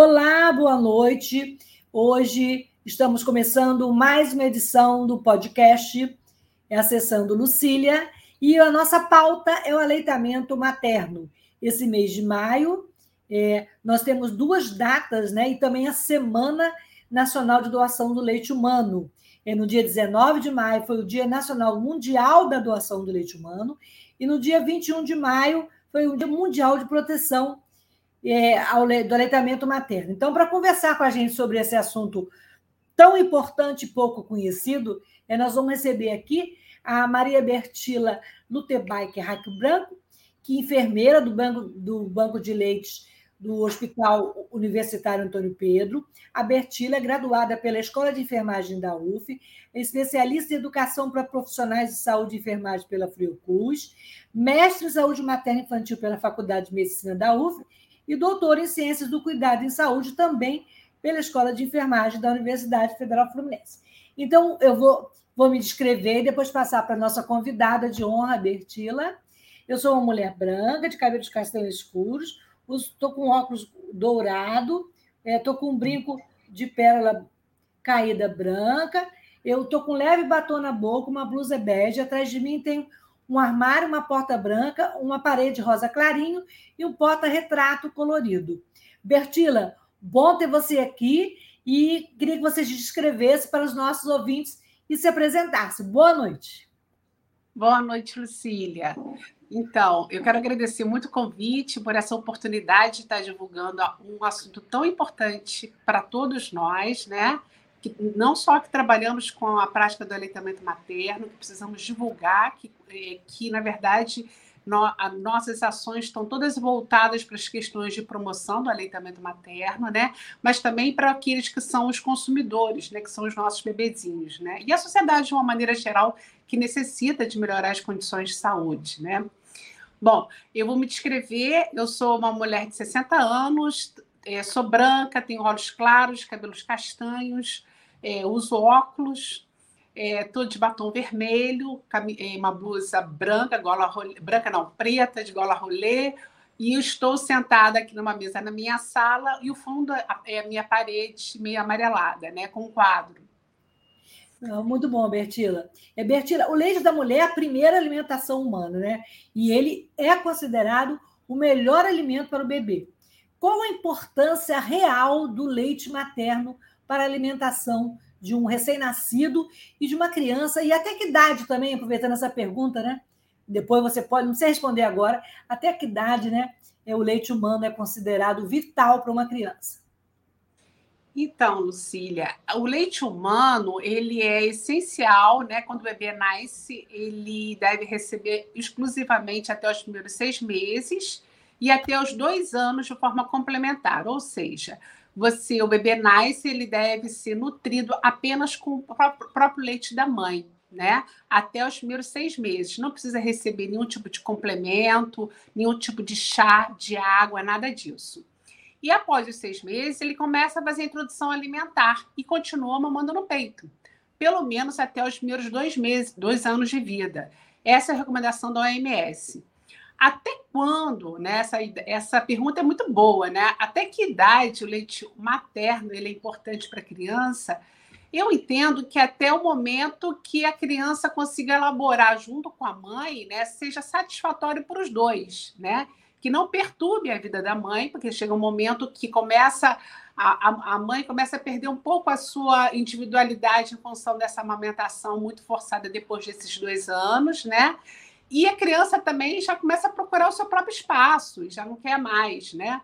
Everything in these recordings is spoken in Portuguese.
Olá, boa noite. Hoje estamos começando mais uma edição do podcast é Acessando Lucília e a nossa pauta é o aleitamento materno. Esse mês de maio, é, nós temos duas datas, né? E também a Semana Nacional de Doação do Leite Humano. É, no dia 19 de maio foi o Dia Nacional Mundial da Doação do Leite Humano, e no dia 21 de maio foi o Dia Mundial de Proteção é, ao, do aleitamento materno. Então, para conversar com a gente sobre esse assunto tão importante e pouco conhecido, é, nós vamos receber aqui a Maria Bertila Lutebaik Rack Branco, que é enfermeira do banco, do banco de Leites do Hospital Universitário Antônio Pedro. A Bertila é graduada pela Escola de Enfermagem da UF, é especialista em educação para profissionais de saúde e enfermagem pela Fiocruz, mestre em saúde materna e infantil pela Faculdade de Medicina da UF e doutor em Ciências do Cuidado em Saúde também pela Escola de Enfermagem da Universidade Federal Fluminense. Então, eu vou, vou me descrever e depois passar para a nossa convidada de honra, Bertila. Eu sou uma mulher branca, de cabelos castanhos escuros, estou com óculos dourado, estou é, com um brinco de pérola caída branca, eu estou com leve batom na boca, uma blusa bege, atrás de mim tem um armário, uma porta branca, uma parede rosa clarinho e um porta-retrato colorido. Bertila, bom ter você aqui e queria que você se descrevesse para os nossos ouvintes e se apresentasse. Boa noite. Boa noite, Lucília. Então, eu quero agradecer muito o convite por essa oportunidade de estar divulgando um assunto tão importante para todos nós, né? que não só que trabalhamos com a prática do aleitamento materno, que precisamos divulgar, que, que na verdade, no, a, nossas ações estão todas voltadas para as questões de promoção do aleitamento materno, né? mas também para aqueles que são os consumidores, né? que são os nossos bebezinhos. Né? E a sociedade, de uma maneira geral, que necessita de melhorar as condições de saúde. Né? Bom, eu vou me descrever, eu sou uma mulher de 60 anos, é, sou branca, tenho olhos claros, cabelos castanhos, é, uso óculos, estou é, de batom vermelho, é, uma blusa branca, gola rolê, branca não, preta, de gola rolê, e estou sentada aqui numa mesa na minha sala e o fundo é a minha parede meio amarelada, né, com um quadro. Muito bom, Bertila. É, Bertila, o leite da mulher é a primeira alimentação humana, né? E ele é considerado o melhor alimento para o bebê. Qual a importância real do leite materno para a alimentação de um recém-nascido e de uma criança, e até que idade também, aproveitando essa pergunta, né? Depois você pode, não precisa responder agora, até que idade, né? É, o leite humano é considerado vital para uma criança. Então, Lucília, o leite humano ele é essencial, né? Quando o bebê nasce, ele deve receber exclusivamente até os primeiros seis meses e até os dois anos de forma complementar, ou seja, você, o bebê nasce, ele deve ser nutrido apenas com o próprio leite da mãe, né? Até os primeiros seis meses. Não precisa receber nenhum tipo de complemento, nenhum tipo de chá, de água, nada disso. E após os seis meses, ele começa a fazer a introdução alimentar e continua mamando no peito, pelo menos até os primeiros dois meses, dois anos de vida. Essa é a recomendação da OMS. Até quando, né? Essa, essa pergunta é muito boa, né? Até que idade o leite materno ele é importante para a criança? Eu entendo que até o momento que a criança consiga elaborar junto com a mãe, né, seja satisfatório para os dois, né? Que não perturbe a vida da mãe, porque chega um momento que começa a, a mãe começa a perder um pouco a sua individualidade em função dessa amamentação muito forçada depois desses dois anos, né? E a criança também já começa a procurar o seu próprio espaço e já não quer mais, né?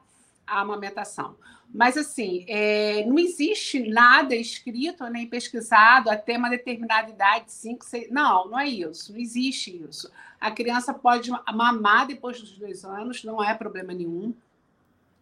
A amamentação. Mas, assim, é, não existe nada escrito nem pesquisado até uma determinada idade, 5, 6. Não, não é isso. Não existe isso. A criança pode mamar depois dos dois anos, não é problema nenhum.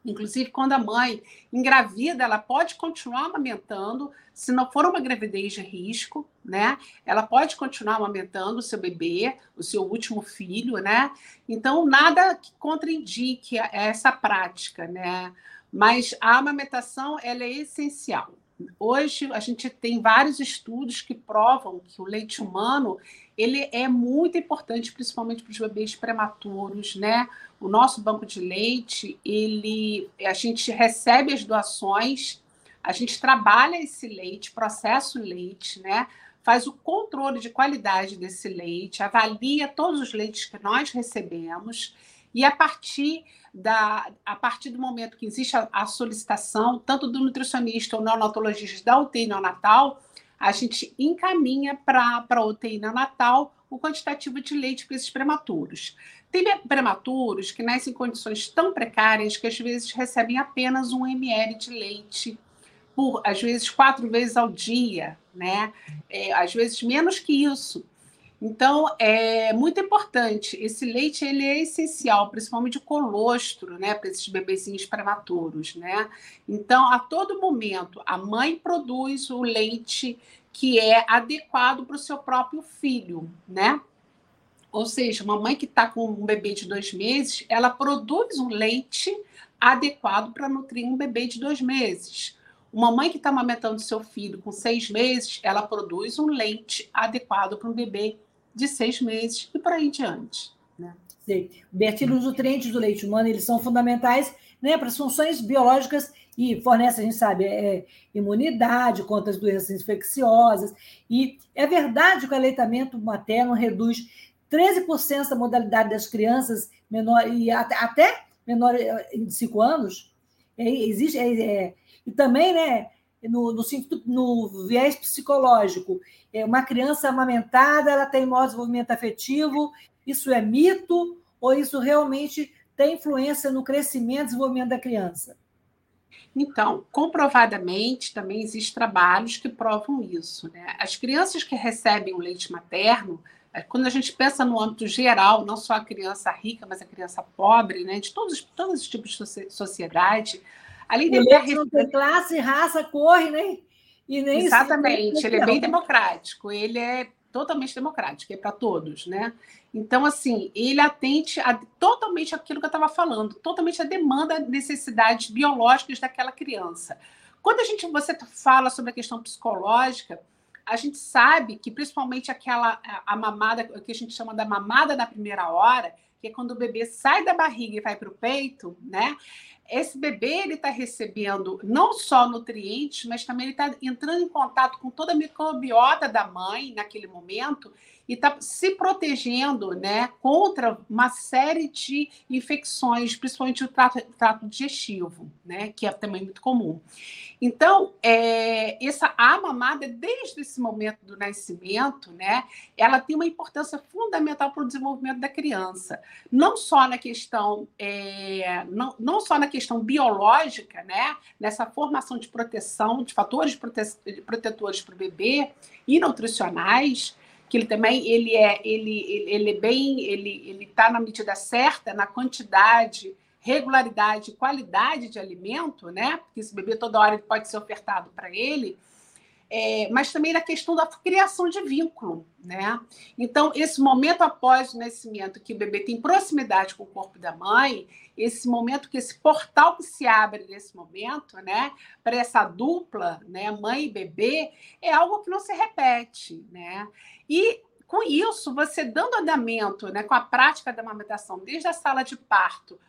Inclusive, quando a mãe engravida, ela pode continuar amamentando, se não for uma gravidez de risco, né? Ela pode continuar amamentando o seu bebê, o seu último filho, né? Então, nada que contraindique essa prática, né? Mas a amamentação, ela é essencial. Hoje a gente tem vários estudos que provam que o leite humano ele é muito importante, principalmente para os bebês prematuros, né? O nosso banco de leite, ele, a gente recebe as doações, a gente trabalha esse leite, processa o leite, né? Faz o controle de qualidade desse leite, avalia todos os leites que nós recebemos e a partir da, a partir do momento que existe a, a solicitação, tanto do nutricionista ou neonatologista da UTI neonatal, a gente encaminha para a UTI neonatal o quantitativo de leite para esses prematuros. Tem prematuros que nascem em condições tão precárias que às vezes recebem apenas um ml de leite por, às vezes, quatro vezes ao dia, né? É, às vezes menos que isso. Então, é muito importante. Esse leite ele é essencial, principalmente o colostro, né, para esses bebezinhos prematuros, né? Então, a todo momento, a mãe produz o leite que é adequado para o seu próprio filho, né? Ou seja, uma mãe que está com um bebê de dois meses, ela produz um leite adequado para nutrir um bebê de dois meses. Uma mãe que está amamentando seu filho com seis meses, ela produz um leite adequado para um bebê de seis meses e por aí em diante. Né? Sim. Bertilo, os nutrientes do leite humano eles são fundamentais né, para as funções biológicas e fornece, a gente sabe, é, imunidade contra as doenças infecciosas. E é verdade que o aleitamento materno reduz 13% da modalidade das crianças menor, e até, até menor de 5 anos. É, existe, é, é, e também, né, no, no, no viés psicológico, é, uma criança amamentada ela tem maior desenvolvimento afetivo, isso é mito ou isso realmente tem influência no crescimento e desenvolvimento da criança? Então, comprovadamente, também existem trabalhos que provam isso. Né? As crianças que recebem o leite materno, é, quando a gente pensa no âmbito geral, não só a criança rica, mas a criança pobre, né? de todos, todos os tipos de sociedade, além de ter... não tem classe, raça, cor, né? E nem Exatamente, ele é bem democrático, ele é totalmente democrático, é para todos, né? Então, assim, ele atende a, totalmente aquilo que eu estava falando, totalmente a demanda, necessidades biológicas daquela criança. Quando a gente você fala sobre a questão psicológica, a gente sabe que principalmente aquela a, a mamada que a gente chama da mamada da primeira hora, que é quando o bebê sai da barriga e vai para o peito, né? Esse bebê ele está recebendo não só nutrientes, mas também ele está entrando em contato com toda a microbiota da mãe naquele momento e está se protegendo né, contra uma série de infecções, principalmente o trato, trato digestivo, né, que é também muito comum. Então, é, essa a mamada, desde esse momento do nascimento, né, ela tem uma importância fundamental para o desenvolvimento da criança. Não só na questão, é, não, não só na questão biológica, né, nessa formação de proteção, de fatores prote protetores para o bebê e nutricionais, que ele também ele é ele ele, é bem ele ele está na medida certa na quantidade regularidade qualidade de alimento né? Porque esse bebê toda hora ele pode ser ofertado para ele é, mas também na questão da criação de vínculo, né? Então, esse momento após o nascimento, que o bebê tem proximidade com o corpo da mãe, esse momento que esse portal que se abre nesse momento, né, para essa dupla, né, mãe e bebê, é algo que não se repete, né? E com isso, você dando andamento, né, com a prática da amamentação, desde a sala de parto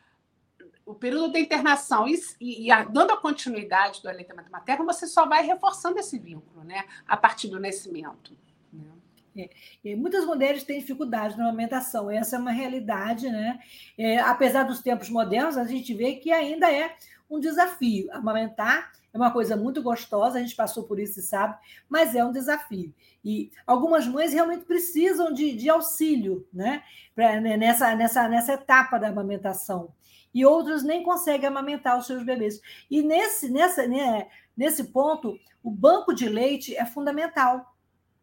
o período da internação e, e, e dando a continuidade do aleitamento materno, você só vai reforçando esse vínculo, né? A partir do nascimento. Né? É, muitas mulheres têm dificuldade na amamentação, essa é uma realidade, né? É, apesar dos tempos modernos, a gente vê que ainda é um desafio. Amamentar é uma coisa muito gostosa, a gente passou por isso e sabe, mas é um desafio. E algumas mães realmente precisam de, de auxílio né? Pra, né, nessa, nessa, nessa etapa da amamentação. E outras nem conseguem amamentar os seus bebês. E nesse, nessa, né, nesse ponto, o banco de leite é fundamental.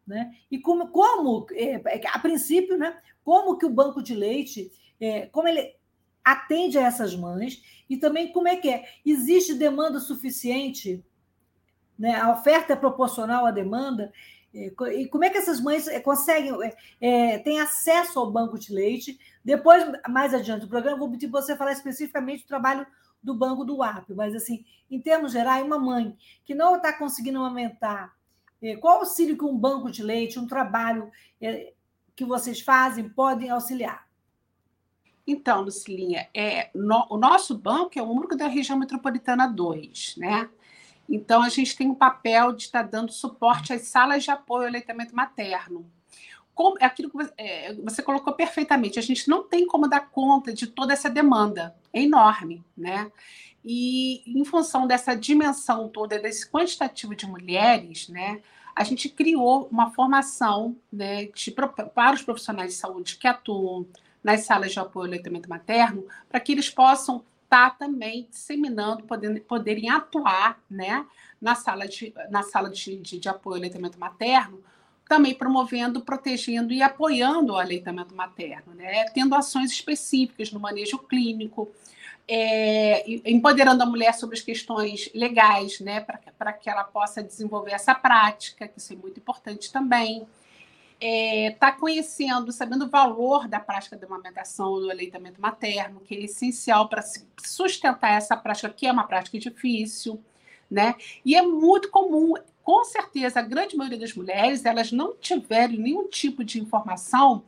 Né? E como, como é, é a princípio, né, como que o banco de leite, é, como ele atende a essas mães, e também como é que é? Existe demanda suficiente? Né? A oferta é proporcional à demanda? É, e como é que essas mães é, conseguem, é, têm acesso ao banco de leite? Depois, mais adiante do programa, vou pedir você falar especificamente do trabalho do banco do AP, mas assim, em termos gerais, uma mãe que não está conseguindo aumentar, qual auxílio que um banco de leite, um trabalho que vocês fazem podem auxiliar? Então, Lucilinha, é, no, o nosso banco é o único da região metropolitana 2, né? Então, a gente tem o papel de estar dando suporte às salas de apoio ao aleitamento materno. Como, é aquilo que você, é, você colocou perfeitamente, a gente não tem como dar conta de toda essa demanda, é enorme, né? E em função dessa dimensão toda, desse quantitativo de mulheres, né, a gente criou uma formação né, de, para os profissionais de saúde que atuam nas salas de apoio ao aleitamento materno, para que eles possam estar tá também disseminando, podendo, poderem atuar né, na sala, de, na sala de, de, de apoio ao aleitamento materno, também promovendo, protegendo e apoiando o aleitamento materno, né, tendo ações específicas no manejo clínico, é, empoderando a mulher sobre as questões legais, né, para que ela possa desenvolver essa prática, que isso é muito importante também está é, tá conhecendo, sabendo o valor da prática da amamentação, do aleitamento materno, que é essencial para sustentar essa prática, que é uma prática difícil, né? E é muito comum, com certeza, a grande maioria das mulheres, elas não tiveram nenhum tipo de informação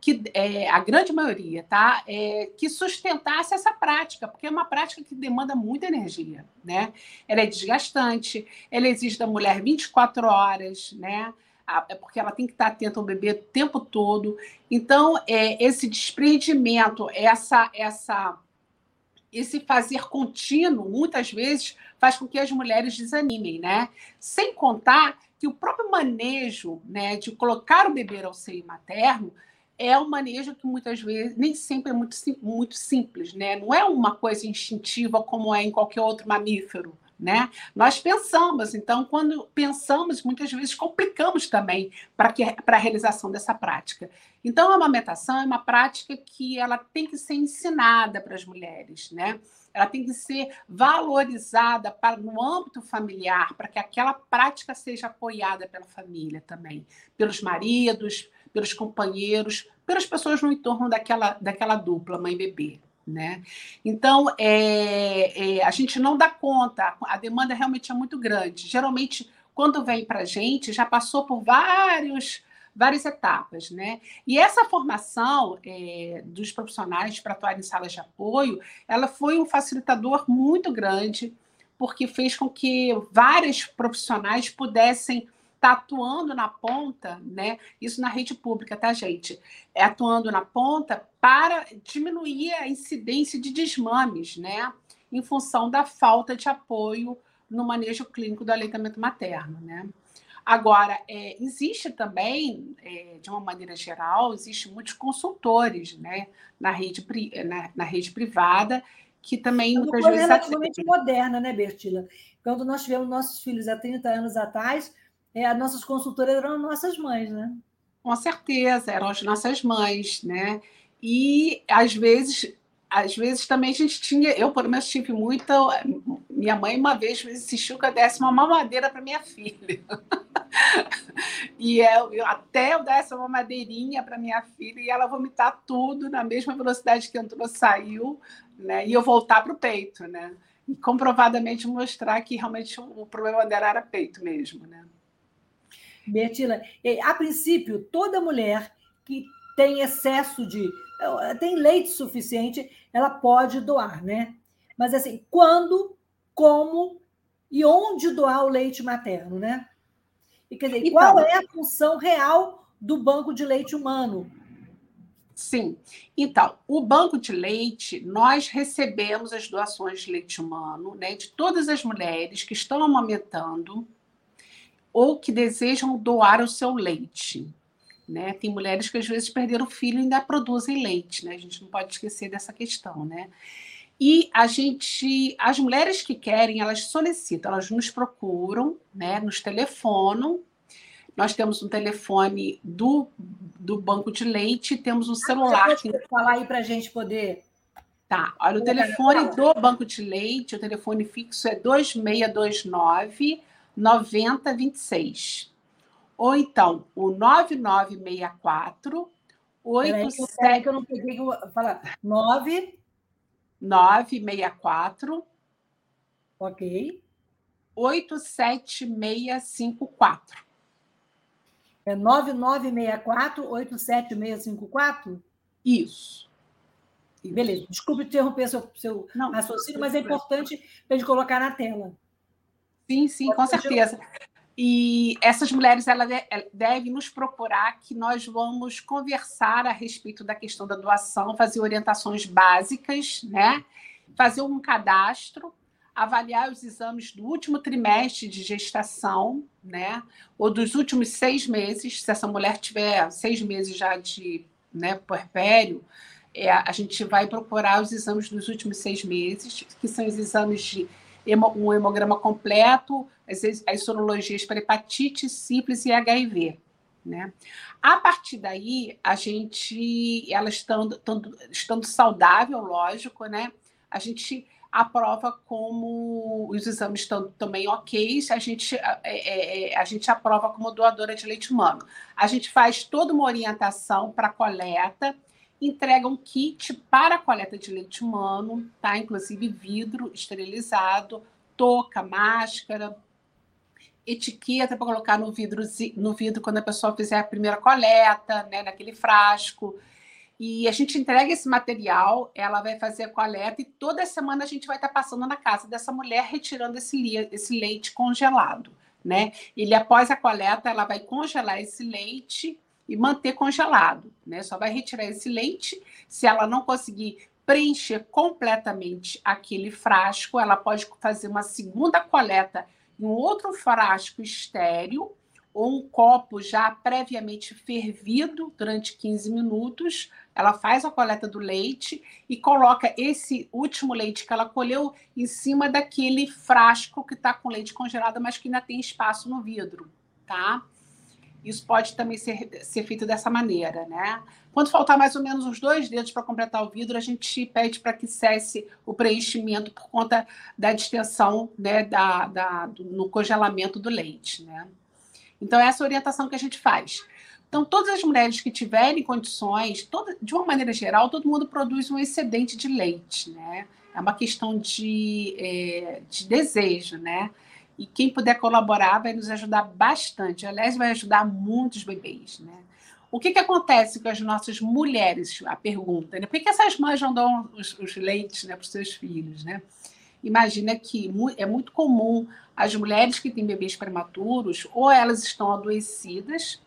que é, a grande maioria, tá? É, que sustentasse essa prática, porque é uma prática que demanda muita energia, né? Ela é desgastante, ela exige da mulher 24 horas, né? É porque ela tem que estar atenta ao bebê o tempo todo. Então, é, esse desprendimento, essa, essa, esse fazer contínuo, muitas vezes, faz com que as mulheres desanimem, né? Sem contar que o próprio manejo né, de colocar o bebê ao seio materno é um manejo que muitas vezes nem sempre é muito, muito simples, né? Não é uma coisa instintiva como é em qualquer outro mamífero. Né? Nós pensamos, então, quando pensamos, muitas vezes complicamos também para a realização dessa prática. Então, a amamentação é uma prática que ela tem que ser ensinada para as mulheres, né? Ela tem que ser valorizada para, no âmbito familiar, para que aquela prática seja apoiada pela família também, pelos maridos, pelos companheiros, pelas pessoas no entorno daquela, daquela dupla, mãe e bebê. Né? Então, é, é, a gente não dá conta, a demanda realmente é muito grande. Geralmente, quando vem para a gente, já passou por vários, várias etapas. Né? E essa formação é, dos profissionais para atuar em salas de apoio, ela foi um facilitador muito grande, porque fez com que vários profissionais pudessem está atuando na ponta, né? Isso na rede pública, tá, gente? É atuando na ponta para diminuir a incidência de desmames, né? Em função da falta de apoio no manejo clínico do aleitamento materno, né? Agora, é, existe também, é, de uma maneira geral, existe muitos consultores, né? Na rede, na, na rede privada que também é uma coisa relativamente moderna, né, Bertila? Quando nós tivemos nossos filhos há 30 anos atrás, é, as nossas consultoras eram nossas mães, né? Com certeza, eram as nossas mães, né? E às vezes, às vezes também a gente tinha, eu pelo menos tive muita. Minha mãe uma vez insistiu que eu desse uma mamadeira para minha filha. e eu, eu, até eu desse uma madeirinha para minha filha e ela vomitar tudo na mesma velocidade que entrou, saiu, né? E eu voltar para o peito, né? E comprovadamente mostrar que realmente o problema dela era peito mesmo, né? Bertila, a princípio, toda mulher que tem excesso de. tem leite suficiente, ela pode doar, né? Mas assim, quando, como e onde doar o leite materno, né? E quer dizer, então, qual é a função real do banco de leite humano? Sim. Então, o banco de leite, nós recebemos as doações de leite humano, né, de todas as mulheres que estão amamentando ou que desejam doar o seu leite. Né? Tem mulheres que às vezes perderam o filho e ainda produzem leite, né? A gente não pode esquecer dessa questão, né? E a gente, as mulheres que querem, elas solicitam, elas nos procuram, né, nos telefonam. Nós temos um telefone do, do banco de leite, temos um celular. Você pode falar aí para a gente poder. Tá, olha, o telefone do banco de leite, o telefone fixo é 2629 9026. Ou então, o 9964 87... Peraí, que eu não peguei. Fala, 9... 964. Ok. 87654. É 9964 87654? Isso. Beleza. Desculpe interromper seu, seu não, raciocínio, mas é importante para a gente colocar na tela. Sim, sim, com certeza. E essas mulheres elas devem nos procurar que nós vamos conversar a respeito da questão da doação, fazer orientações básicas, né? fazer um cadastro, avaliar os exames do último trimestre de gestação, né? ou dos últimos seis meses, se essa mulher tiver seis meses já de né, puerpério, é, a gente vai procurar os exames dos últimos seis meses, que são os exames de um hemograma completo, as, as sorologias para hepatite, sífilis e HIV. Né? A partir daí, a gente, ela estando, estando, estando saudável, lógico, né? a gente aprova como os exames estão também ok, a gente, é, é, é, a gente aprova como doadora de leite humano. A gente faz toda uma orientação para coleta entrega um kit para a coleta de leite humano, tá? Inclusive vidro esterilizado, touca, máscara, etiqueta para colocar no vidro, no vidro quando a pessoa fizer a primeira coleta, né, naquele frasco. E a gente entrega esse material, ela vai fazer a coleta e toda semana a gente vai estar passando na casa dessa mulher retirando esse, esse leite congelado, né? Ele após a coleta, ela vai congelar esse leite e manter congelado, né? Só vai retirar esse leite. Se ela não conseguir preencher completamente aquele frasco, ela pode fazer uma segunda coleta em outro frasco estéreo ou um copo já previamente fervido durante 15 minutos. Ela faz a coleta do leite e coloca esse último leite que ela colheu em cima daquele frasco que está com leite congelado, mas que ainda tem espaço no vidro, tá? Isso pode também ser, ser feito dessa maneira, né? Quando faltar mais ou menos uns dois dedos para completar o vidro, a gente pede para que cesse o preenchimento por conta da distensão né, da, da, do, no congelamento do leite, né? Então, essa é a orientação que a gente faz. Então, todas as mulheres que tiverem condições, toda, de uma maneira geral, todo mundo produz um excedente de leite, né? É uma questão de, é, de desejo, né? E quem puder colaborar vai nos ajudar bastante. Aliás, vai ajudar muitos bebês, né? O que, que acontece com as nossas mulheres? A pergunta, né? Por que, essas mães não dão os, os leites né, para os seus filhos, né? Imagina que é muito comum as mulheres que têm bebês prematuros, ou elas estão adoecidas,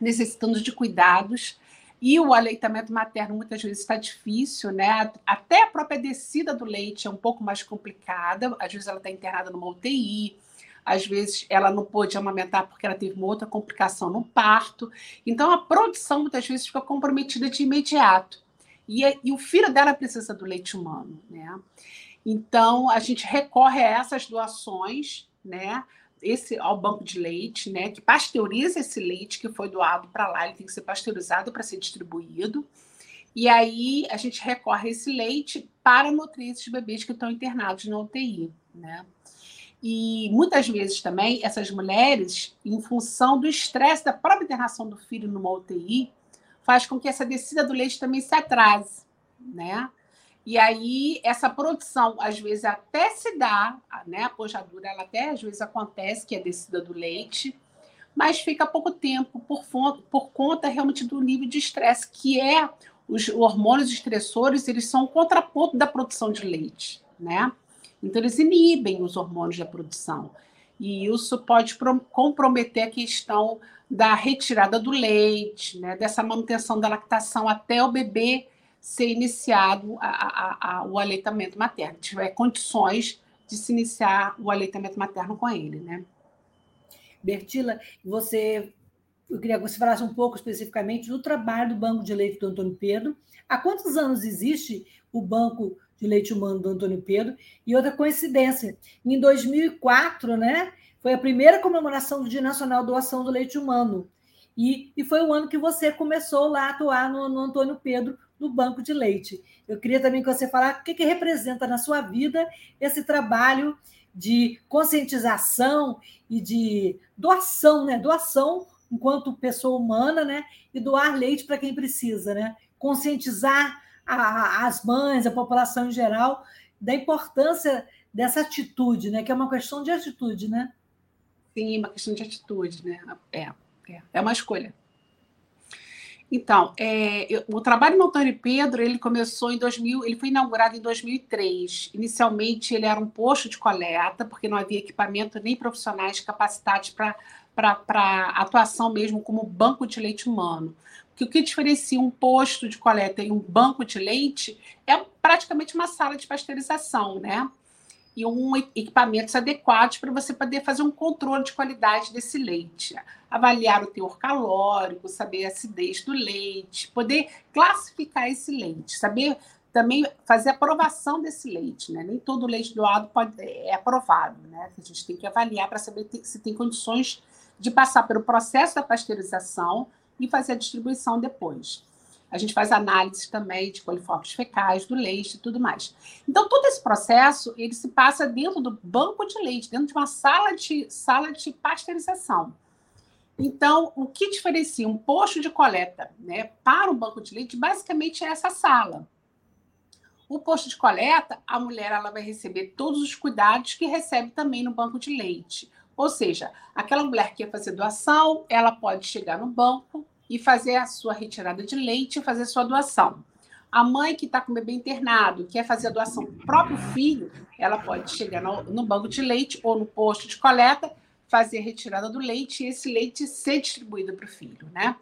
necessitando de cuidados, e o aleitamento materno muitas vezes está difícil, né? Até a própria descida do leite é um pouco mais complicada. Às vezes ela está internada numa UTI, às vezes ela não pôde amamentar porque ela teve uma outra complicação no parto. Então a produção muitas vezes fica comprometida de imediato. E, é, e o filho dela precisa do leite humano, né? Então a gente recorre a essas doações, né? Esse ao banco de leite, né, que pasteuriza esse leite que foi doado para lá, ele tem que ser pasteurizado para ser distribuído. E aí a gente recorre esse leite para nutrir esses bebês que estão internados na UTI, né? E muitas vezes também essas mulheres, em função do estresse da própria internação do filho numa UTI, faz com que essa descida do leite também se atrase, né? E aí, essa produção, às vezes, até se dá, né? A pojadura, ela até às vezes acontece, que é descida do leite, mas fica pouco tempo por, por conta realmente do nível de estresse, que é os hormônios estressores, eles são o contraponto da produção de leite, né? Então, eles inibem os hormônios da produção. E isso pode comprometer a questão da retirada do leite, né? dessa manutenção da lactação até o bebê ser iniciado a, a, a, o aleitamento materno, tiver condições de se iniciar o aleitamento materno com ele, né? Bertila, você, eu queria que você falasse um pouco especificamente do trabalho do Banco de Leite do Antônio Pedro. Há quantos anos existe o Banco de leite humano do Antônio Pedro. E outra coincidência, em 2004, né, foi a primeira comemoração do Dia Nacional Doação do Leite Humano. E, e foi o ano que você começou lá a atuar no, no Antônio Pedro, no banco de leite. Eu queria também que você falasse o que, que representa na sua vida esse trabalho de conscientização e de doação, né? Doação enquanto pessoa humana, né? E doar leite para quem precisa, né? Conscientizar a, as mães, a população em geral, da importância dessa atitude, né? Que é uma questão de atitude, né? Sim, uma questão de atitude, né? É, é, é uma escolha. Então, é, eu, o trabalho no Antônio Pedro, ele começou em 2000, ele foi inaugurado em 2003. Inicialmente, ele era um posto de coleta, porque não havia equipamento nem profissionais capacitados para atuação mesmo como banco de leite humano. Porque o que diferencia um posto de coleta e um banco de leite é praticamente uma sala de pasteurização, né? E um equipamentos adequados para você poder fazer um controle de qualidade desse leite, avaliar o teor calórico, saber a acidez do leite, poder classificar esse leite, saber também fazer a aprovação desse leite, né? Nem todo leite doado pode, é aprovado, né? A gente tem que avaliar para saber se tem condições de passar pelo processo da pasteurização e fazer a distribuição depois. A gente faz análise também de coliformes fecais, do leite e tudo mais. Então, todo esse processo, ele se passa dentro do banco de leite, dentro de uma sala de, sala de pasteurização. Então, o que diferencia um posto de coleta né, para um banco de leite, basicamente é essa sala. O posto de coleta, a mulher ela vai receber todos os cuidados que recebe também no banco de leite. Ou seja, aquela mulher que quer fazer doação, ela pode chegar no banco, e fazer a sua retirada de leite e fazer a sua doação. A mãe que está com o bebê internado, quer fazer a doação do próprio filho, ela pode chegar no, no banco de leite ou no posto de coleta, fazer a retirada do leite e esse leite ser distribuído para o filho, né?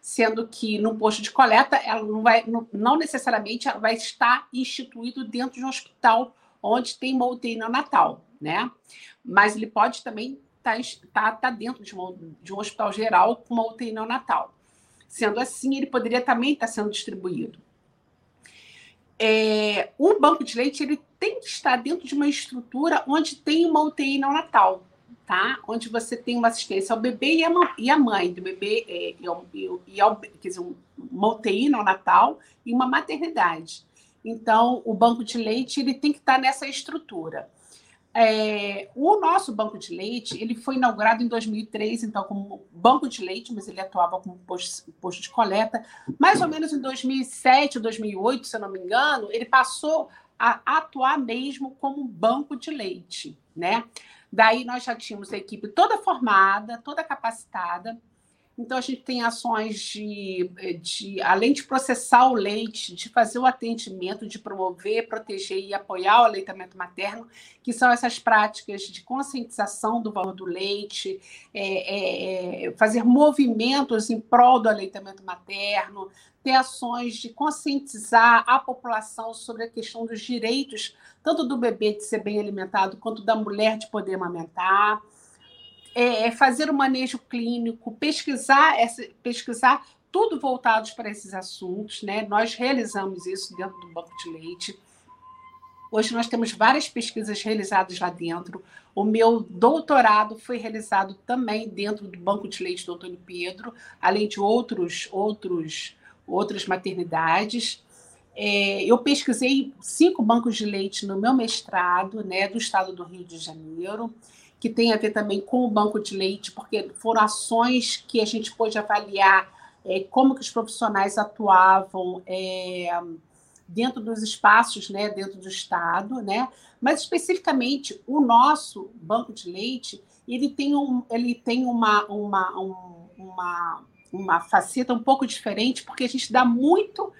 Sendo que no posto de coleta, ela não vai, não, necessariamente ela vai estar instituído dentro de um hospital onde tem uma UTI neonatal, né? Mas ele pode também estar tá, tá, tá dentro de, uma, de um hospital geral com uma UTI neonatal. Sendo assim, ele poderia também estar sendo distribuído. É, o banco de leite ele tem que estar dentro de uma estrutura onde tem uma UTI neonatal, tá? Onde você tem uma assistência ao bebê e a, e mãe do bebê, é, e, ao, e ao, quer dizer, uma UTI neonatal e uma maternidade. Então, o banco de leite ele tem que estar nessa estrutura. É, o nosso banco de leite ele foi inaugurado em 2003, então como banco de leite, mas ele atuava como posto, posto de coleta. Mais ou menos em 2007 ou 2008, se eu não me engano, ele passou a atuar mesmo como banco de leite, né? Daí nós já tínhamos a equipe toda formada, toda capacitada. Então, a gente tem ações de, de, além de processar o leite, de fazer o atendimento, de promover, proteger e apoiar o aleitamento materno, que são essas práticas de conscientização do valor do leite, é, é, é fazer movimentos em prol do aleitamento materno, ter ações de conscientizar a população sobre a questão dos direitos, tanto do bebê de ser bem alimentado, quanto da mulher de poder amamentar é, é, fazer o manejo clínico, pesquisar, essa, pesquisar tudo voltados para esses assuntos. Né? Nós realizamos isso dentro do Banco de Leite. Hoje nós temos várias pesquisas realizadas lá dentro. O meu doutorado foi realizado também dentro do Banco de Leite do Antônio Pedro, além de outros, outros, outras maternidades. É, eu pesquisei cinco bancos de leite no meu mestrado, né, do estado do Rio de Janeiro que tem a ver também com o banco de leite, porque foram ações que a gente pôde avaliar é, como que os profissionais atuavam é, dentro dos espaços, né, dentro do Estado, né? Mas especificamente o nosso banco de leite, ele tem, um, ele tem uma, uma, um, uma, uma faceta um pouco diferente, porque a gente dá muito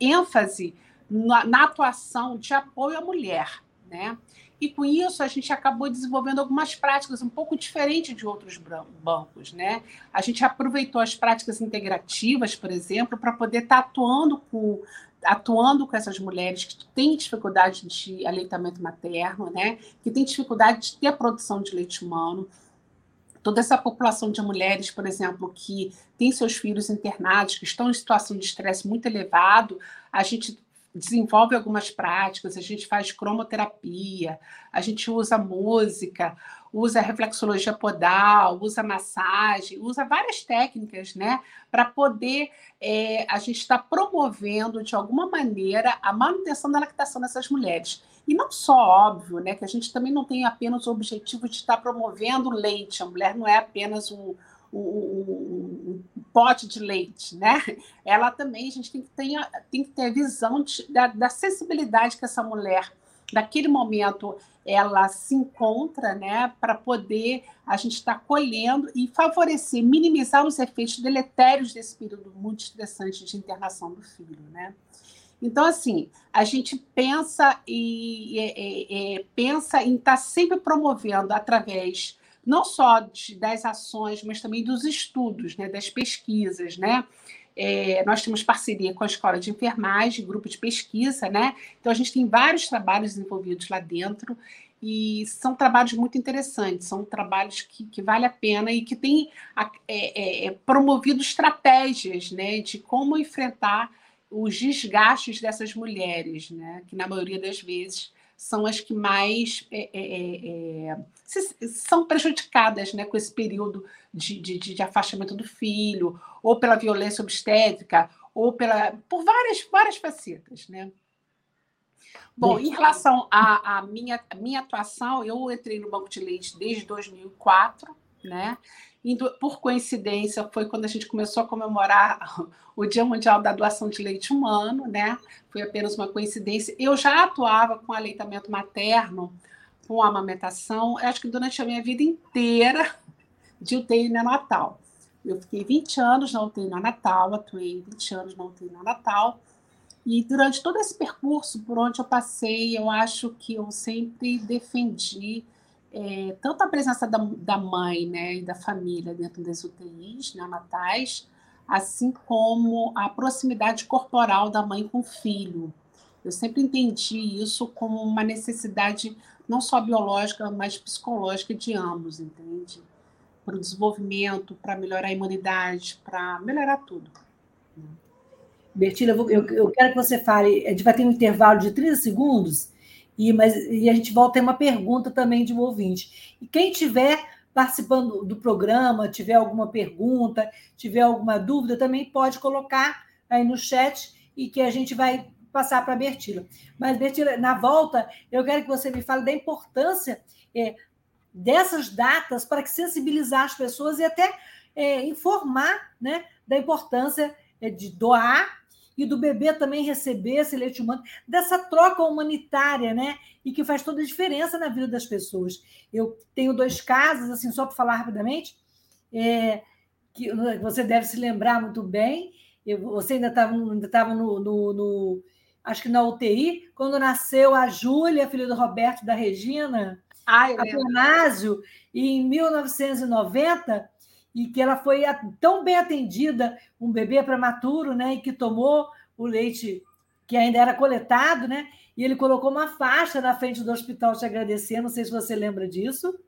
ênfase na, na atuação de apoio à mulher, né? E com isso a gente acabou desenvolvendo algumas práticas um pouco diferentes de outros bancos, né? A gente aproveitou as práticas integrativas, por exemplo, para poder estar tá atuando com atuando com essas mulheres que têm dificuldade de aleitamento materno, né? Que têm dificuldade de ter a produção de leite humano toda essa população de mulheres, por exemplo, que tem seus filhos internados, que estão em situação de estresse muito elevado, a gente desenvolve algumas práticas, a gente faz cromoterapia, a gente usa música, usa reflexologia podal, usa massagem, usa várias técnicas, né, para poder é, a gente estar tá promovendo de alguma maneira a manutenção da lactação dessas mulheres. E não só, óbvio, né, que a gente também não tem apenas o objetivo de estar promovendo o leite, a mulher não é apenas um, um, um, pote de leite, né? Ela também, a gente tem que ter, tem que ter visão de, da, da sensibilidade que essa mulher, naquele momento, ela se encontra, né? Para poder a gente estar tá colhendo e favorecer, minimizar os efeitos deletérios desse período muito estressante de internação do filho, né? Então, assim, a gente pensa e é, é, pensa em estar tá sempre promovendo através não só de, das ações, mas também dos estudos, né, das pesquisas, né? É, nós temos parceria com a Escola de Enfermagem, grupo de pesquisa, né? Então a gente tem vários trabalhos desenvolvidos lá dentro e são trabalhos muito interessantes, são trabalhos que, que vale a pena e que têm é, é, promovido estratégias, né, de como enfrentar os desgastes dessas mulheres, né, que na maioria das vezes são as que mais é, é, é, é são prejudicadas né, com esse período de, de, de, afastamento do filho, ou pela violência obstétrica, ou pela, por várias, várias facetas. Né? Bom, em relação à, à minha, minha atuação, eu entrei no Banco de Leite desde 2004, né? Por coincidência, foi quando a gente começou a comemorar o Dia Mundial da Doação de Leite Humano, né? Foi apenas uma coincidência. Eu já atuava com aleitamento materno, com amamentação, acho que durante a minha vida inteira de UTI neonatal. Eu fiquei 20 anos na UTI neonatal, atuei 20 anos na UTI neonatal, e durante todo esse percurso por onde eu passei, eu acho que eu sempre defendi é, tanto a presença da, da mãe né, e da família dentro das UTIs neonatais, assim como a proximidade corporal da mãe com o filho. Eu sempre entendi isso como uma necessidade não só biológica, mas psicológica de ambos, entende? Para o desenvolvimento, para melhorar a imunidade, para melhorar tudo. Bertila, eu, eu, quero que você fale, a gente vai ter um intervalo de 30 segundos, e, mas, e a gente volta a uma pergunta também de um ouvinte. E quem tiver participando do programa, tiver alguma pergunta, tiver alguma dúvida, também pode colocar aí no chat e que a gente vai passar para a Bertila. Mas, Bertila, na volta, eu quero que você me fale da importância é, dessas datas para que sensibilizar as pessoas e até é, informar né, da importância é, de doar e do bebê também receber esse leite humano, dessa troca humanitária, né? E que faz toda a diferença na vida das pessoas. Eu tenho dois casos, assim, só para falar rapidamente, é, que você deve se lembrar muito bem. Eu, você ainda estava ainda tava no, no, no, acho que na UTI, quando nasceu a Júlia, filha do Roberto da Regina, ah, a Planásio, e em 1990 e que ela foi tão bem atendida, um bebê prematuro, né, e que tomou o leite que ainda era coletado, né? E ele colocou uma faixa na frente do hospital te agradecendo, não sei se você lembra disso.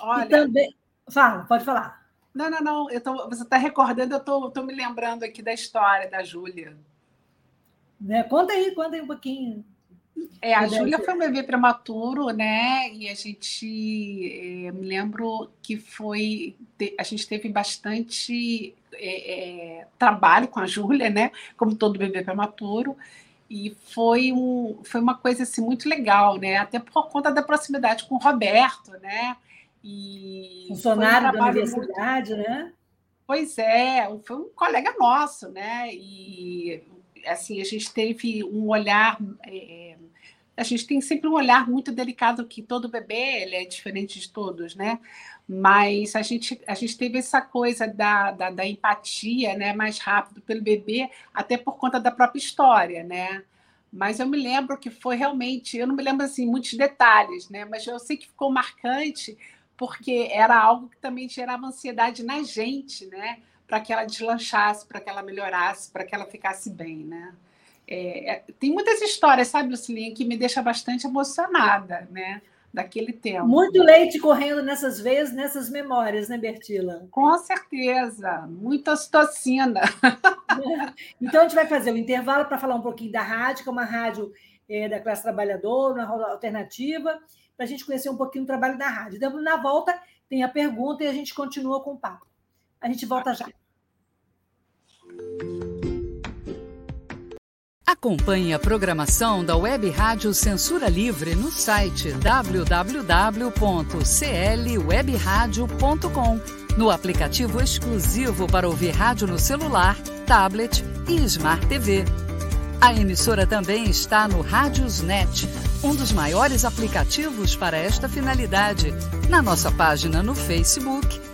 Olha, e também fala, pode falar. Não, não, não. Eu tô, você está recordando, eu estou me lembrando aqui da história da Júlia. Né? Conta aí, conta aí um pouquinho. É, a Júlia foi um bebê prematuro, né? E a gente, é, me lembro que foi, a gente teve bastante é, trabalho com a Júlia, né? Como todo bebê prematuro. E foi, um, foi uma coisa assim, muito legal, né? Até por conta da proximidade com o Roberto, né? E Funcionário um da universidade, muito... né? Pois é, foi um colega nosso, né? E assim, a gente teve um olhar. É, a gente tem sempre um olhar muito delicado que todo bebê ele é diferente de todos, né? Mas a gente, a gente teve essa coisa da, da, da empatia né, mais rápido pelo bebê, até por conta da própria história, né? Mas eu me lembro que foi realmente, eu não me lembro assim muitos detalhes, né? Mas eu sei que ficou marcante porque era algo que também gerava ansiedade na gente, né? Para que ela deslanchasse, para que ela melhorasse, para que ela ficasse bem, né? É, é, tem muitas histórias, sabe, Lucilinha, que me deixa bastante emocionada, né? daquele tempo. Muito leite correndo nessas veias, nessas memórias, né, Bertila? Com certeza, muita ocitocina. Então, a gente vai fazer o um intervalo para falar um pouquinho da rádio, que é uma rádio é, da classe trabalhadora, uma alternativa, para a gente conhecer um pouquinho o trabalho da rádio. Então, na volta, tem a pergunta e a gente continua com o papo. A gente volta já. Acompanhe a programação da Web Rádio Censura Livre no site www.clwebradio.com, no aplicativo exclusivo para ouvir rádio no celular, tablet e Smart TV. A emissora também está no Rádiosnet, um dos maiores aplicativos para esta finalidade, na nossa página no Facebook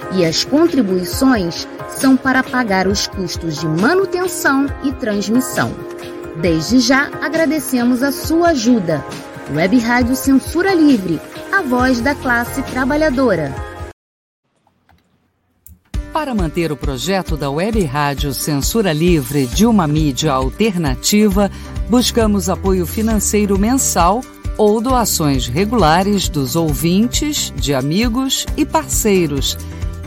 e as contribuições são para pagar os custos de manutenção e transmissão. Desde já agradecemos a sua ajuda. Web Rádio Censura Livre, a voz da classe trabalhadora. Para manter o projeto da Web Rádio Censura Livre de uma mídia alternativa, buscamos apoio financeiro mensal ou doações regulares dos ouvintes, de amigos e parceiros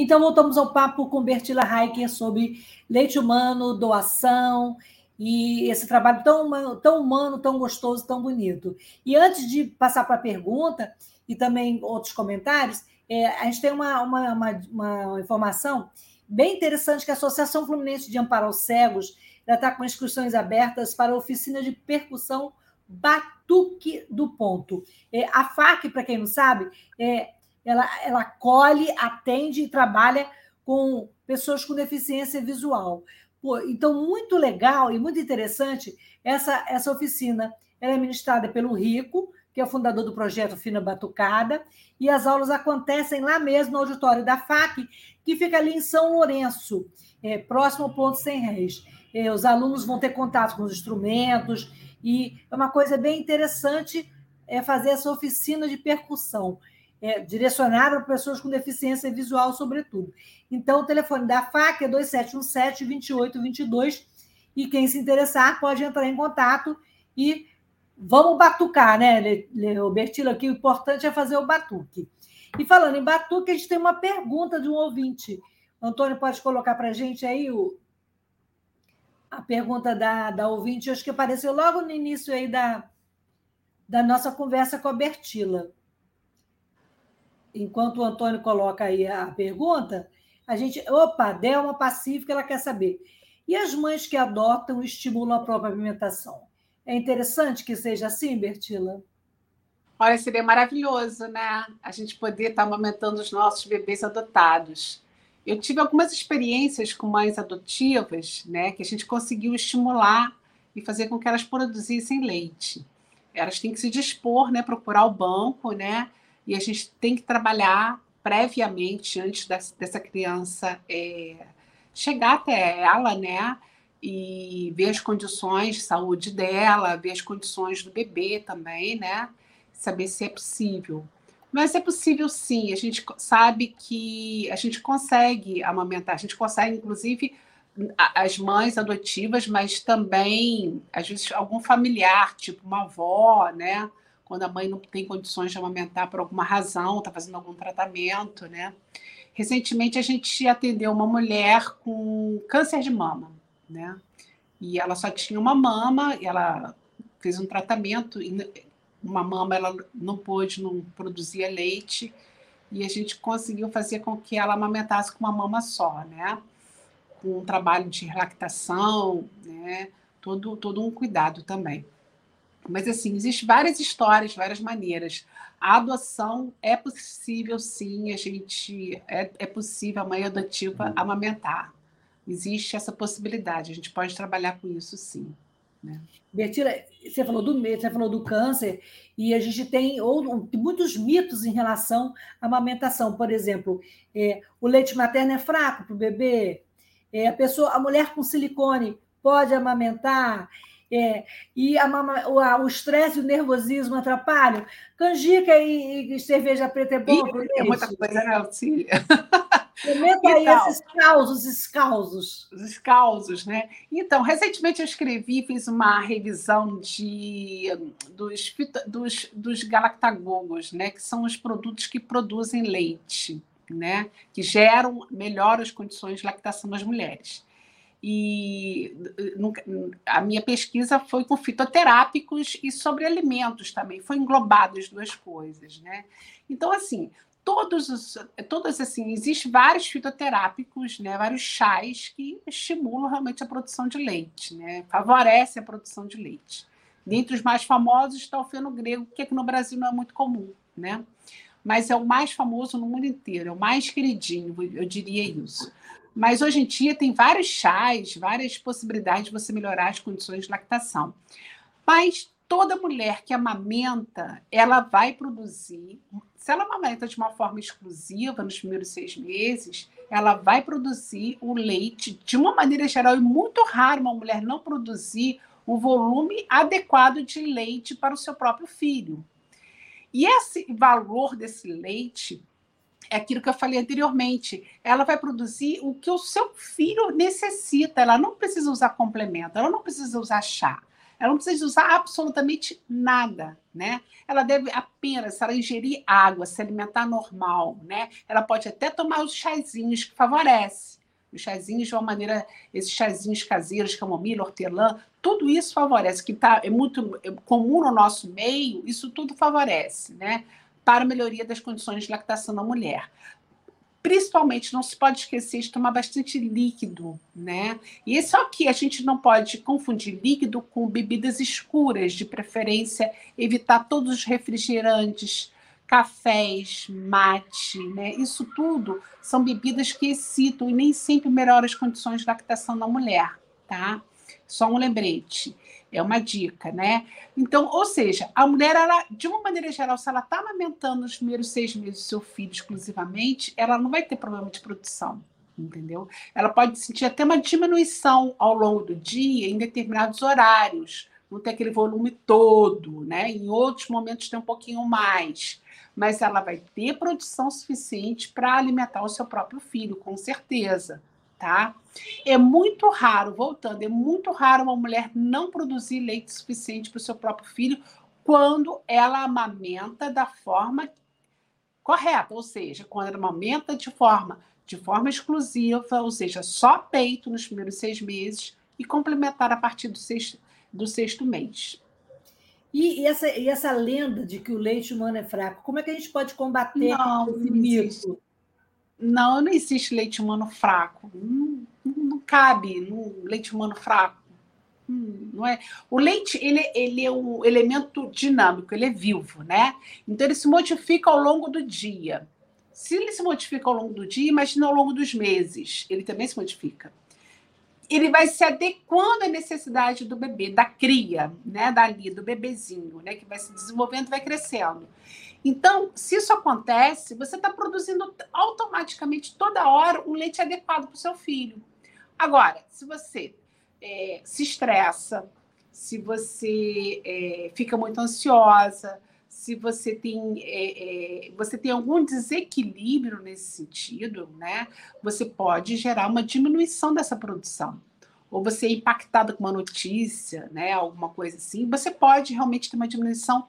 Então, voltamos ao papo com Bertila Heiker sobre leite humano, doação e esse trabalho tão humano, tão humano, tão gostoso, tão bonito. E antes de passar para a pergunta e também outros comentários, é, a gente tem uma, uma, uma, uma, informação bem interessante que a Associação Fluminense de Amparo aos Cegos está com inscrições abertas para a oficina de percussão Batuque do Ponto. É, a FAC, para quem não sabe, é ela, ela acolhe, atende e trabalha com pessoas com deficiência visual. Pô, então, muito legal e muito interessante essa, essa oficina. Ela é ministrada pelo Rico, que é o fundador do projeto Fina Batucada, e as aulas acontecem lá mesmo no auditório da FAC, que fica ali em São Lourenço, é, próximo ao ponto Sem Réis. É, os alunos vão ter contato com os instrumentos, e é uma coisa bem interessante é fazer essa oficina de percussão é, para pessoas com deficiência visual, sobretudo. Então, o telefone da FAC é 2717-2822, e quem se interessar pode entrar em contato e vamos batucar, né, Bertilo? Aqui o importante é fazer o batuque. E falando em batuque, a gente tem uma pergunta de um ouvinte. Antônio, pode colocar para a gente aí o, a pergunta da, da ouvinte, acho que apareceu logo no início aí da, da nossa conversa com a Bertila enquanto o Antônio coloca aí a pergunta, a gente. Opa, Delma Pacífica, ela quer saber. E as mães que adotam estimulam a própria alimentação? É interessante que seja assim, Bertila? Olha, seria maravilhoso, né? A gente poder estar amamentando os nossos bebês adotados. eu tive algumas experiências com mães adotivas, né, que a gente conseguiu estimular e fazer com que elas produzissem leite. Elas têm que se dispor, né, procurar o banco, né, e a gente tem que trabalhar previamente antes dessa criança é, chegar até ela, né, e ver as condições de saúde dela, ver as condições do bebê também, né, saber se é possível. Mas é possível sim, a gente sabe que a gente consegue amamentar, a gente consegue, inclusive, as mães adotivas, mas também, às vezes, algum familiar, tipo uma avó, né? Quando a mãe não tem condições de amamentar por alguma razão, está fazendo algum tratamento, né? Recentemente a gente atendeu uma mulher com câncer de mama, né? E ela só tinha uma mama, e ela fez um tratamento, uma mama ela não pôde, não produzia leite, e a gente conseguiu fazer com que ela amamentasse com uma mama só, né? Com um trabalho de lactação, né? Todo, todo um cuidado também. Mas, assim, existem várias histórias, várias maneiras. A adoção é possível, sim, a gente... É, é possível a mãe adotiva uhum. amamentar. Existe essa possibilidade, a gente pode trabalhar com isso, sim. Né? Bertila, você falou do você falou do câncer, e a gente tem ou, muitos mitos em relação à amamentação. Por exemplo, é, o leite materno é fraco para o bebê, é, a pessoa, a mulher com silicone pode amamentar, é, e a mama, o estresse e o nervosismo atrapalham. Canjica e, e cerveja preta é bom? é muita coisa, né, Auxília? Comenta aí então, esses causos, esses causos. Os causos, né? Então, recentemente eu escrevi, fiz uma revisão de, dos, dos, dos galactagogos, né? Que são os produtos que produzem leite, né? Que geram, melhoram as condições de lactação das mulheres. E a minha pesquisa foi com fitoterápicos e sobre alimentos também, foi englobado as duas coisas, né? Então, assim, todos os, todos assim, existem vários fitoterápicos, né, vários chás que estimulam realmente a produção de leite, né, favorece a produção de leite. Dentre os mais famosos está o fenogrego, que aqui no Brasil não é muito comum, né? Mas é o mais famoso no mundo inteiro, é o mais queridinho, eu diria isso. Mas hoje em dia tem vários chás, várias possibilidades de você melhorar as condições de lactação. Mas toda mulher que amamenta, ela vai produzir se ela amamenta de uma forma exclusiva nos primeiros seis meses, ela vai produzir o leite de uma maneira geral. E muito raro uma mulher não produzir o volume adequado de leite para o seu próprio filho. E esse valor desse leite é aquilo que eu falei anteriormente. Ela vai produzir o que o seu filho necessita. Ela não precisa usar complemento, ela não precisa usar chá. Ela não precisa usar absolutamente nada, né? Ela deve apenas, se ela ingerir água, se alimentar normal, né? Ela pode até tomar os chazinhos que favorece. Os chazinhos de uma maneira, esses chazinhos caseiros, camomila, hortelã, tudo isso favorece, que tá, é muito comum no nosso meio, isso tudo favorece, né? Para a melhoria das condições de lactação da mulher principalmente não se pode esquecer de tomar bastante líquido, né? E só que a gente não pode confundir líquido com bebidas escuras, de preferência evitar todos os refrigerantes, cafés, mate, né? Isso tudo são bebidas que excitam e nem sempre melhoram as condições de lactação da mulher, tá? Só um lembrete. É uma dica, né? Então, ou seja, a mulher, ela, de uma maneira geral, se ela está amamentando nos primeiros seis meses do seu filho exclusivamente, ela não vai ter problema de produção, entendeu? Ela pode sentir até uma diminuição ao longo do dia em determinados horários, não tem aquele volume todo, né? Em outros momentos tem um pouquinho mais, mas ela vai ter produção suficiente para alimentar o seu próprio filho, com certeza tá? É muito raro, voltando, é muito raro uma mulher não produzir leite suficiente para o seu próprio filho quando ela amamenta da forma correta, ou seja, quando ela amamenta de forma de forma exclusiva, ou seja, só peito nos primeiros seis meses e complementar a partir do sexto, do sexto mês. E, e, essa, e essa lenda de que o leite humano é fraco, como é que a gente pode combater não, esse mito? Não, não existe leite humano fraco. Não, não cabe no leite humano fraco. Hum, não é. O leite ele, ele é um elemento dinâmico, ele é vivo, né? Então ele se modifica ao longo do dia. Se ele se modifica ao longo do dia, imagina ao longo dos meses, ele também se modifica. Ele vai se adequando à necessidade do bebê, da cria, né, dali, do bebezinho, né, que vai se desenvolvendo, vai crescendo. Então, se isso acontece, você está produzindo automaticamente toda hora um leite adequado para o seu filho. Agora, se você é, se estressa, se você é, fica muito ansiosa, se você tem, é, é, você tem algum desequilíbrio nesse sentido, né, você pode gerar uma diminuição dessa produção. Ou você é impactado com uma notícia, né, alguma coisa assim, você pode realmente ter uma diminuição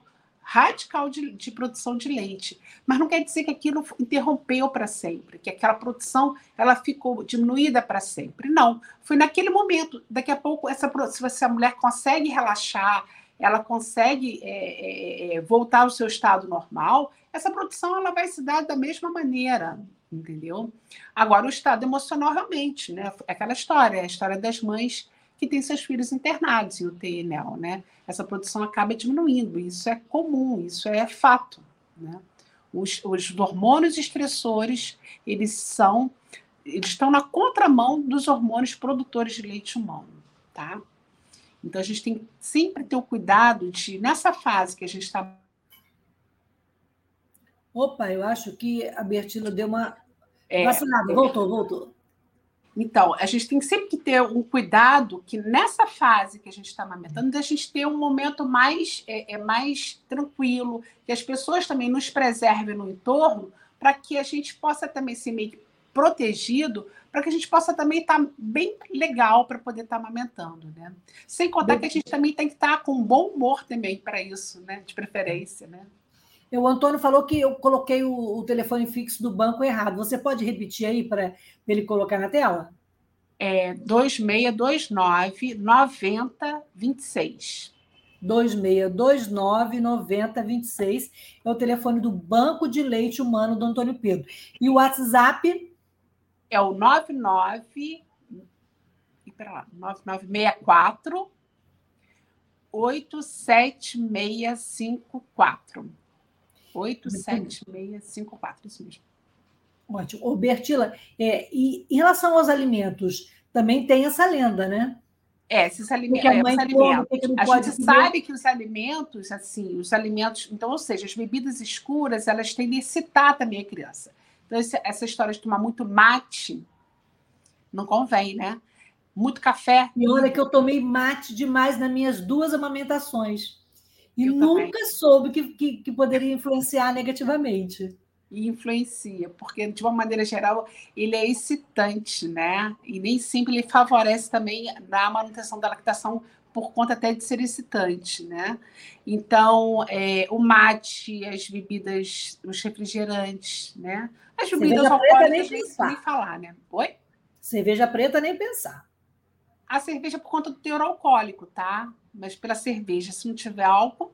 radical de, de, produção de leite, mas não quer dizer que aquilo interrompeu para sempre, que aquela produção ela ficou diminuída para sempre. Não, foi naquele momento. Daqui a pouco essa se você, a mulher consegue relaxar, ela consegue é, é, é, voltar ao seu estado normal, essa produção ela vai se dar da mesma maneira, entendeu? Agora o estado emocional realmente, né? É aquela história, a história das mães que têm seus filhos internados em UTI NEL, né? Essa produção acaba diminuindo, isso é comum, isso é fato, né? Os, os hormônios estressores, eles são, eles estão na contramão dos hormônios produtores de leite humano, tá? Então a gente tem que sempre ter o cuidado de, nessa fase que a gente está. Opa, eu acho que a Bertila deu uma é, vacinada, voltou, voltou. Então, a gente tem sempre que ter um cuidado que nessa fase que a gente está amamentando, a gente ter um momento mais, é, é, mais tranquilo, que as pessoas também nos preservem no entorno, para que a gente possa também ser meio protegido, para que a gente possa também estar tá bem legal para poder estar tá amamentando, né? Sem contar que a gente também tem que estar tá com bom humor também para isso, né? De preferência, né? O Antônio falou que eu coloquei o, o telefone fixo do banco errado. Você pode repetir aí para ele colocar na tela? É 2629 9026. 2629 9026 é o telefone do Banco de Leite Humano do Antônio Pedro. E o WhatsApp é o 99 lá, 9964 87654. 87654, isso mesmo. Ótimo. Ô, Bertila, é, e em relação aos alimentos, também tem essa lenda, né? É, esses alimentos. É, alimentos. a gente comer. sabe que os alimentos, assim, os alimentos, então, ou seja, as bebidas escuras, elas tendem a excitar também a criança. Então, essa história de tomar muito mate não convém, né? Muito café. E olha que eu tomei mate demais nas minhas duas amamentações. E eu nunca também. soube que, que, que, poderia influenciar negativamente. E influencia, porque de uma maneira geral ele é excitante, né? E nem sempre ele favorece também na manutenção da lactação por conta até de ser excitante, né? Então, é, o mate, as bebidas, os refrigerantes, né? As bebidas alcoólicas, nem, nem, nem falar, né? Oi? Cerveja preta, nem pensar. A cerveja por conta do teor alcoólico, tá? Mas pela cerveja, se não tiver álcool,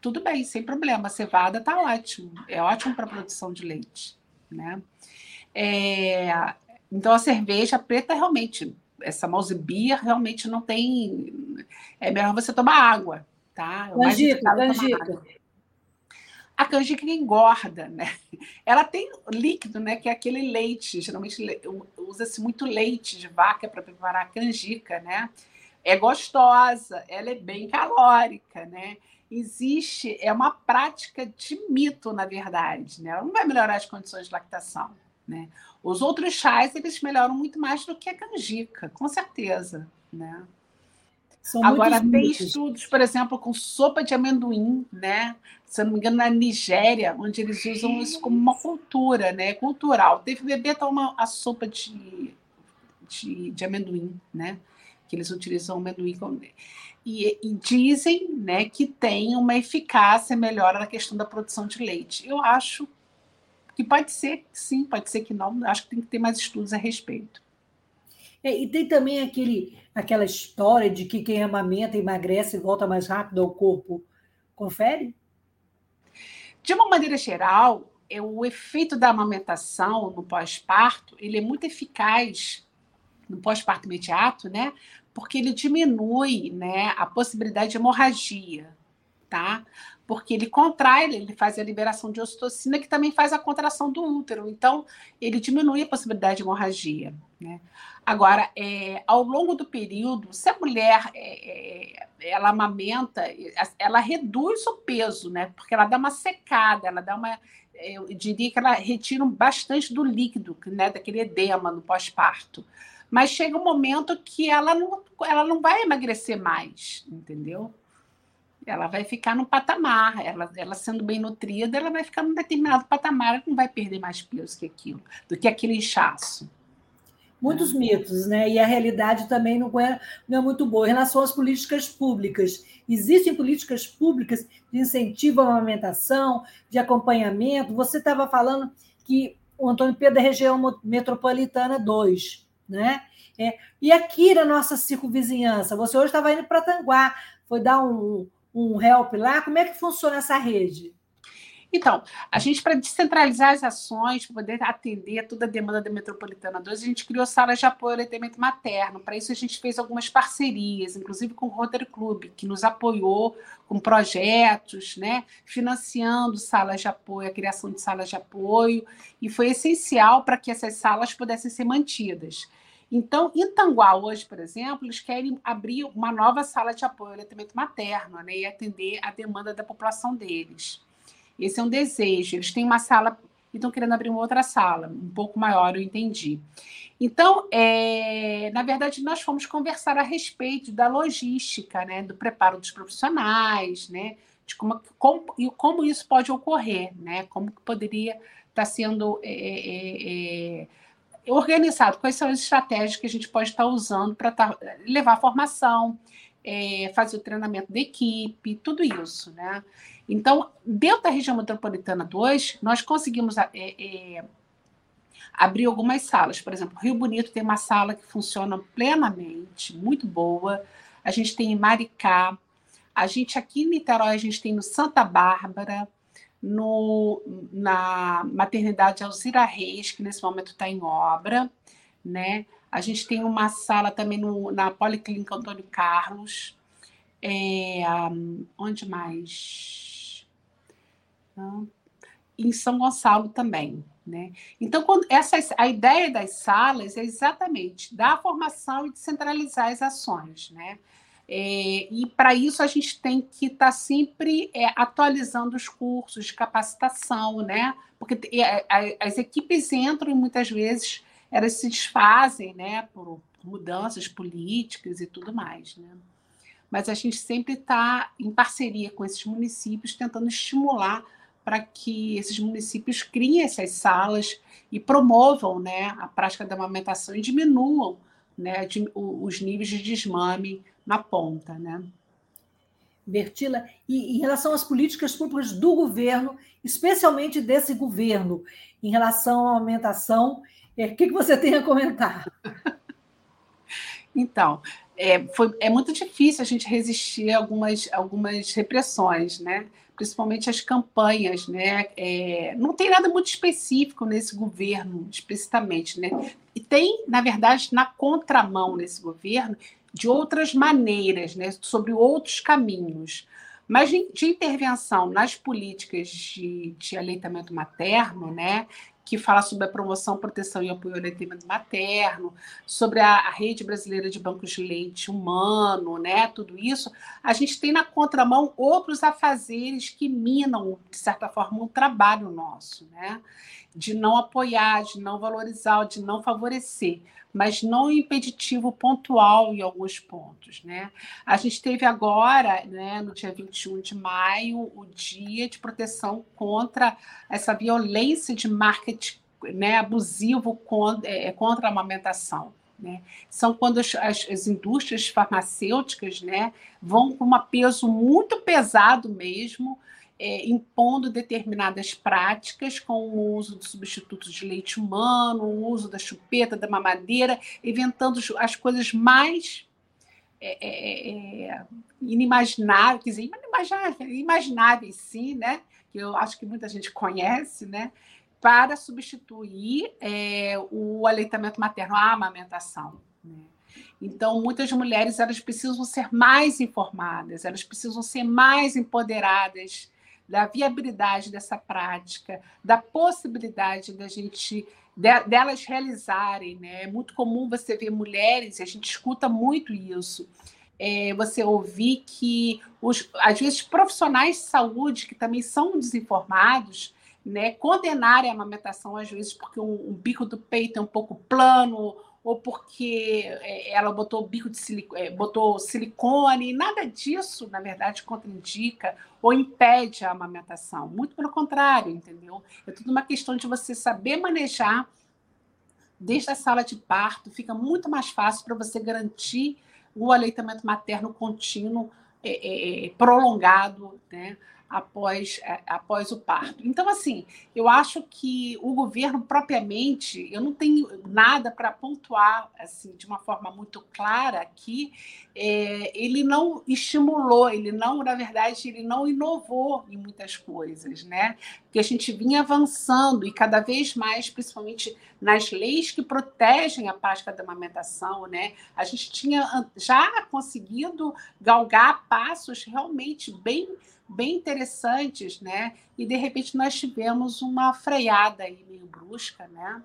tudo bem, sem problema. A cevada tá ótimo. É ótimo para produção de leite, né? É, então a cerveja preta realmente, essa malzibia realmente não tem. É melhor você tomar água, tá? É canjica, canjica. A canjica engorda, né? Ela tem líquido, né? Que é aquele leite. Geralmente usa-se muito leite de vaca para preparar a canjica, né? é gostosa, ela é bem calórica, né? Existe, é uma prática de mito, na verdade, né? Ela não vai melhorar as condições de lactação, né? Os outros chás, eles melhoram muito mais do que a canjica, com certeza, né? São Agora, tem mitos. estudos, por exemplo, com sopa de amendoim, né? Se eu não me engano, na Nigéria, onde eles usam isso como uma cultura, né? Cultural. Teve bebê tomar a sopa de, de, de amendoim, né? que eles utilizam amendoim como... E, e, dizem né, que tem uma eficácia melhor na questão da produção de leite. Eu acho que pode ser sim, pode ser que não. Acho que tem que ter mais estudos a respeito. É, e tem também aquele, aquela história de que quem amamenta emagrece e volta mais rápido ao corpo. Confere? De uma maneira geral, é, o efeito da amamentação no pós-parto ele é muito eficaz no pós-parto imediato, né? Porque ele diminui, né, a possibilidade de hemorragia, tá? Porque ele contrai, ele faz a liberação de ocitocina, que também faz a contração do útero. Então, ele diminui a possibilidade de hemorragia. Né? Agora, é, ao longo do período, se a mulher é, é ela amamenta, ela reduz o peso, né? Porque ela dá uma secada, ela dá uma. Eu diria que ela retira bastante do líquido, né? Daquele edema no pós-parto. Mas chega um momento que ela não, ela não vai emagrecer mais, entendeu? Ela vai ficar no patamar, ela, ela sendo bem nutrida, ela vai ficar num determinado patamar, ela não vai perder mais peso que aquilo, do que aquele inchaço muitos mitos, né? E a realidade também não é, não é muito boa. Em relação às políticas públicas, existem políticas públicas de incentivo à amamentação, de acompanhamento. Você estava falando que o Antônio Pedro é região metropolitana 2, né? É, e aqui na nossa circunvizinhança, você hoje estava indo para Tanguá, foi dar um, um help lá. Como é que funciona essa rede? Então, a gente, para descentralizar as ações, para poder atender toda a demanda da Metropolitana 2, a gente criou salas de apoio ao aleitamento materno. Para isso, a gente fez algumas parcerias, inclusive com o Rotary Club, que nos apoiou com projetos, né, financiando salas de apoio, a criação de salas de apoio, e foi essencial para que essas salas pudessem ser mantidas. Então, em Tanguá, hoje, por exemplo, eles querem abrir uma nova sala de apoio ao aleitamento materno né, e atender a demanda da população deles. Esse é um desejo. Eles têm uma sala e estão querendo abrir uma outra sala, um pouco maior, eu entendi. Então, é, na verdade, nós fomos conversar a respeito da logística, né, do preparo dos profissionais, né, de como, como, e como isso pode ocorrer, né, como poderia estar tá sendo é, é, é, organizado, quais são as estratégias que a gente pode estar usando para tá, levar a formação, é, fazer o treinamento da equipe, tudo isso, né? Então, dentro da região metropolitana 2, nós conseguimos é, é, abrir algumas salas. Por exemplo, Rio Bonito tem uma sala que funciona plenamente, muito boa. A gente tem em Maricá. A gente aqui em Niterói, a gente tem no Santa Bárbara, no, na maternidade Alzira Reis, que nesse momento está em obra. Né? A gente tem uma sala também no, na Policlínica Antônio Carlos. É, onde mais? em São Gonçalo também. Né? Então, quando essa, a ideia das salas é exatamente dar formação e descentralizar as ações. Né? É, e para isso a gente tem que estar tá sempre é, atualizando os cursos de capacitação, né? porque as equipes entram e muitas vezes elas se desfazem né? por mudanças políticas e tudo mais. Né? Mas a gente sempre está em parceria com esses municípios, tentando estimular para que esses municípios criem essas salas e promovam né, a prática da amamentação e diminuam né, de, os níveis de desmame na ponta. Né? Bertila, e em relação às políticas públicas do governo, especialmente desse governo, em relação à amamentação, é, o que, que você tem a comentar? então, é, foi, é muito difícil a gente resistir a algumas, algumas repressões, né? Principalmente as campanhas, né? É, não tem nada muito específico nesse governo, explicitamente, né? E tem, na verdade, na contramão nesse governo, de outras maneiras, né? Sobre outros caminhos. Mas de, intervenção nas políticas de, de aleitamento materno, né? Que fala sobre a promoção, proteção e apoio ao aleitamento materno, sobre a, a, rede brasileira de bancos de leite humano, né? Tudo isso, a gente tem na contramão outros afazeres que minam, de certa forma, o um trabalho nosso, né? De não apoiar, de não valorizar, de não favorecer mas não impeditivo pontual em alguns pontos. Né? A gente teve agora, né, no dia 21 de maio, o dia de proteção contra essa violência de marketing né, abusivo contra, é, contra a amamentação. Né? São quando as, as, as, indústrias farmacêuticas né, vão com um peso muito pesado mesmo é, impondo determinadas práticas com o uso de substitutos de leite humano, o uso da chupeta, da mamadeira, inventando as coisas mais é, é, é inimagináveis, quer dizer, inimagináveis, imagináveis sim, né? que eu acho que muita gente conhece, né? para substituir é, o aleitamento materno, a amamentação. Né? Então, muitas mulheres elas precisam ser mais informadas, elas precisam ser mais empoderadas da viabilidade dessa prática, da possibilidade da gente delas realizarem, né? É muito comum você ver mulheres, a gente escuta muito isso. É, você ouvir que os, às vezes profissionais de saúde que também são desinformados, né, condenarem a amamentação às vezes porque um, um bico do peito é um pouco plano ou porque é, ela botou bico de silicone, é, botou silicone, nada disso, na verdade, contraindica ou impede a amamentação. Muito pelo contrário, entendeu? É tudo uma questão de você saber manejar desde a sala de parto, fica muito mais fácil para você garantir o aleitamento materno contínuo é, é, prolongado, né? Após, é, após o parto. Então, assim, eu acho que o governo propriamente, eu não tenho nada para pontuar assim de uma forma muito clara aqui, é, ele não estimulou, ele não, na verdade, ele não inovou em muitas coisas, né? Porque a gente vinha avançando e cada vez mais, principalmente nas leis que protegem a prática da amamentação, né? A gente tinha já conseguido galgar passos realmente bem bem interessantes, né? E de repente nós tivemos uma freada aí meio brusca, né?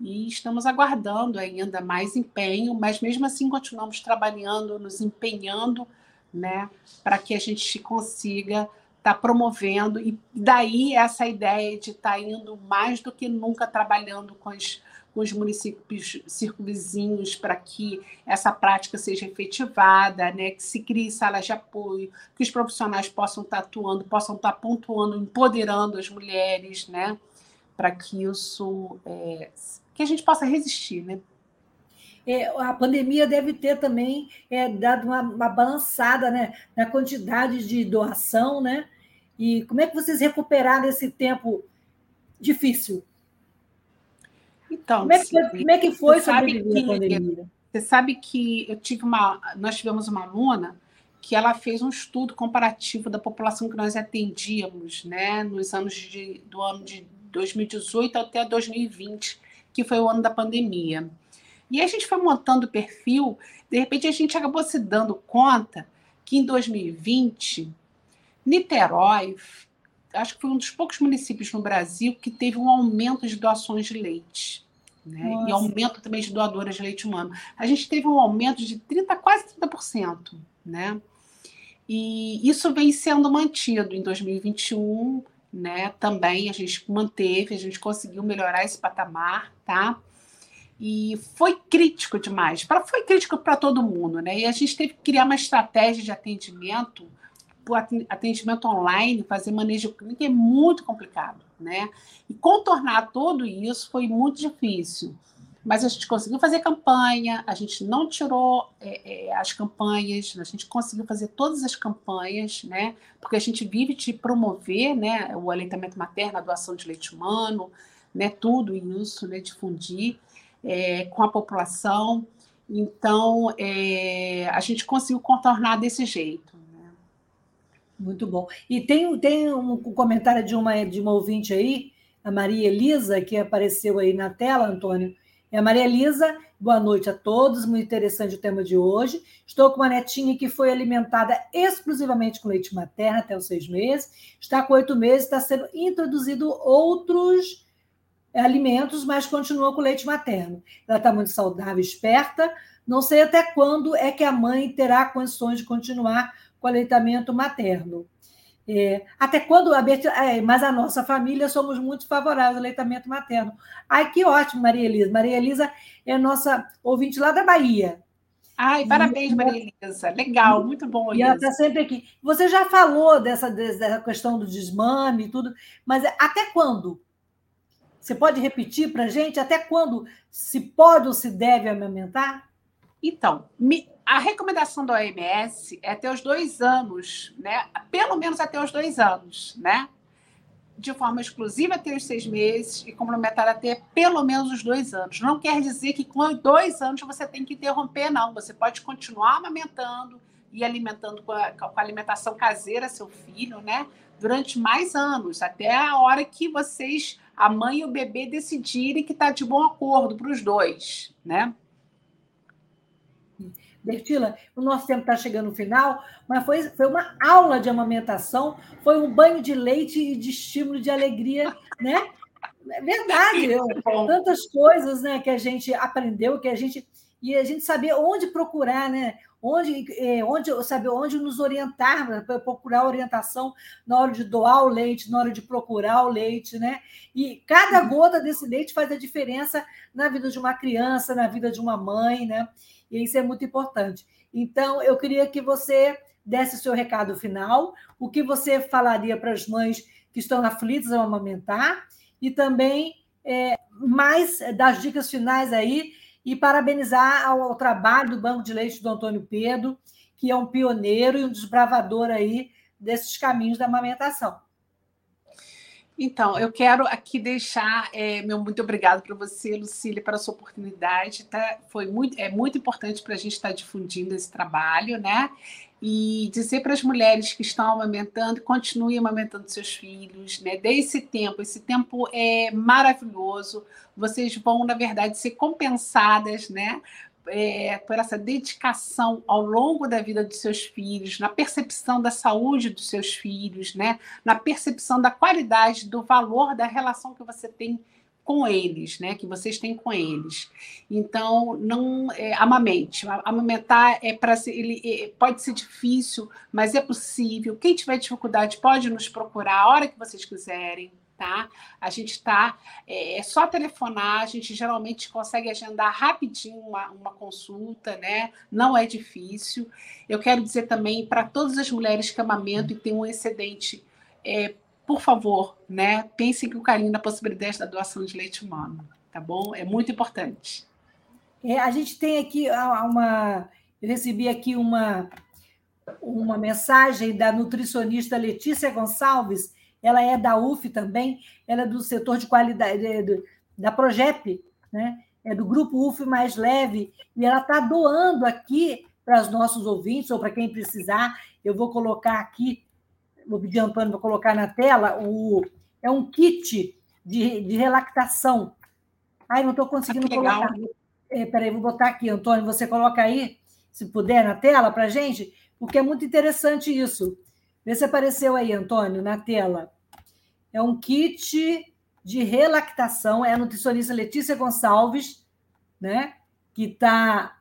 E estamos aguardando ainda mais empenho, mas mesmo assim continuamos trabalhando, nos empenhando, né, para que a gente consiga estar tá promovendo e daí essa ideia de estar tá indo mais do que nunca trabalhando com as com os municípios circunvizinhos para que essa prática seja efetivada, né? que se crie salas de apoio, que os profissionais possam estar atuando, possam estar pontuando, empoderando as mulheres, né? para que isso é, que a gente possa resistir, né? É, a pandemia deve ter também é, dado uma, uma, balançada né, na quantidade de doação, né? E como é que vocês recuperaram esse tempo difícil? Então, como é que, foi, como é que foi sobreviver à pandemia? Você sabe que eu tive uma, nós tivemos uma aluna que ela fez um estudo comparativo da população que nós atendíamos, né, nos anos de, do ano de 2018 até 2020, que foi o ano da pandemia. E a gente foi montando o perfil, de repente a gente acabou se dando conta que em 2020, Niterói, acho que foi um dos poucos municípios no Brasil que teve um aumento de doações de leite né? e aumento também de doadoras de leite humano. A gente teve um aumento de 30, quase 30%. Né? E isso vem sendo mantido em 2021, né? Também a gente manteve, a gente conseguiu melhorar esse patamar, tá? E foi crítico demais. Pra, foi crítico para todo mundo, né? E a gente teve que criar uma estratégia de atendimento atendimento online, fazer manejo clínico é muito complicado, né? E contornar tudo isso foi muito difícil. Mas a gente conseguiu fazer campanha, a gente não tirou é, é, as campanhas, a gente conseguiu fazer todas as campanhas, né? Porque a gente vive de promover, né? O aleitamento materno, a doação de leite humano, né? Tudo isso, né? Difundir é, com a população. Então, é, a gente conseguiu contornar desse jeito. Muito bom. E tem, tem um comentário de uma, de uma ouvinte aí, a Maria Elisa, que apareceu aí na tela, Antônio. É a Maria Elisa, boa noite a todos, muito interessante o tema de hoje. Estou com uma netinha que foi alimentada exclusivamente com leite materno até os seis meses, está com oito meses, está sendo introduzido outros alimentos, mas continua com leite materno. Ela está muito saudável, esperta. Não sei até quando é que a mãe terá condições de continuar com aleitamento materno. É, até quando a é, mas a nossa família somos muito favoráveis ao aleitamento materno. Ai, que ótimo, Maria Elisa. Maria Elisa é nossa ouvinte lá da Bahia. Ai, parabéns, e, Maria Elisa. Legal, muito bom. E ela está sempre aqui. Você já falou dessa, dessa questão do desmame e tudo, mas até quando? Você pode repetir para a gente até quando se pode ou se deve amamentar? Então, a recomendação da OMS é até os dois anos, né? Pelo menos até os dois anos, né? De forma exclusiva até os seis meses e complementar até pelo menos os dois anos. Não quer dizer que com dois anos você tem que interromper, não. Você pode continuar amamentando e alimentando com a, com a alimentação caseira seu filho, né? Durante mais anos, até a hora que vocês, a mãe e o bebê, decidirem que está de bom acordo para os dois, né? Bertila, o nosso tempo está chegando no final, mas foi, foi uma aula de amamentação, foi um banho de leite e de estímulo de alegria, né? É verdade, eu, tantas coisas né, que a gente aprendeu, que a gente. E a gente sabia onde procurar, né? Onde, é, onde, saber onde nos orientar, para procurar orientação na hora de doar o leite, na hora de procurar o leite, né? E cada uhum. gota desse leite faz a diferença na vida de uma criança, na vida de uma mãe, né? E isso é muito importante. Então, eu queria que você desse o seu recado final, o que você falaria para as mães que estão aflitas ao amamentar, e também é, mais das dicas finais aí, e parabenizar ao, ao, trabalho do Banco de Leite do Antônio Pedro, que é um pioneiro e um desbravador aí desses caminhos da amamentação. Então, eu quero aqui deixar é, meu muito obrigado para você, Lucília, pela sua oportunidade. Tá? Foi muito, é muito importante para a gente estar tá difundindo esse trabalho, né? E dizer para as mulheres que estão amamentando, continuem amamentando seus filhos, né? Dê esse tempo, esse tempo é maravilhoso. Vocês vão, na verdade, ser compensadas, né? É, por essa dedicação ao longo da vida dos seus filhos, na percepção da saúde dos seus filhos, né? na percepção da qualidade, do valor da relação que você tem com eles, né? Que vocês têm com eles. Então, não é, amamente. Amamentar é para ele é, pode ser difícil, mas é possível. Quem tiver dificuldade pode nos procurar a hora que vocês quiserem, tá? A gente está, é, é, só telefonar, a gente geralmente consegue agendar rapidinho uma, uma consulta, né? Não é difícil. Eu quero dizer também para todas as mulheres que amamentam e têm um excedente, é, por favor, né? Pensem com carinho na possibilidade da doação de leite humano, tá bom? É muito importante. É, a gente tem aqui uma. Eu recebi aqui uma, uma mensagem da nutricionista Letícia Gonçalves ela é da UF também, ela é do setor de qualidade, é do, da Progep, né? é do grupo UF Mais Leve, e ela está doando aqui para os nossos ouvintes, ou para quem precisar, eu vou colocar aqui, vou pedir ao Antônio para colocar na tela, o, é um kit de, de relactação. Ai, não estou conseguindo ah, colocar. É, peraí, vou botar aqui, Antônio, você coloca aí, se puder, na tela para a gente, porque é muito interessante isso. Vê se apareceu aí, Antônio, na tela. É um kit de relactação, é a nutricionista Letícia Gonçalves, né? Que está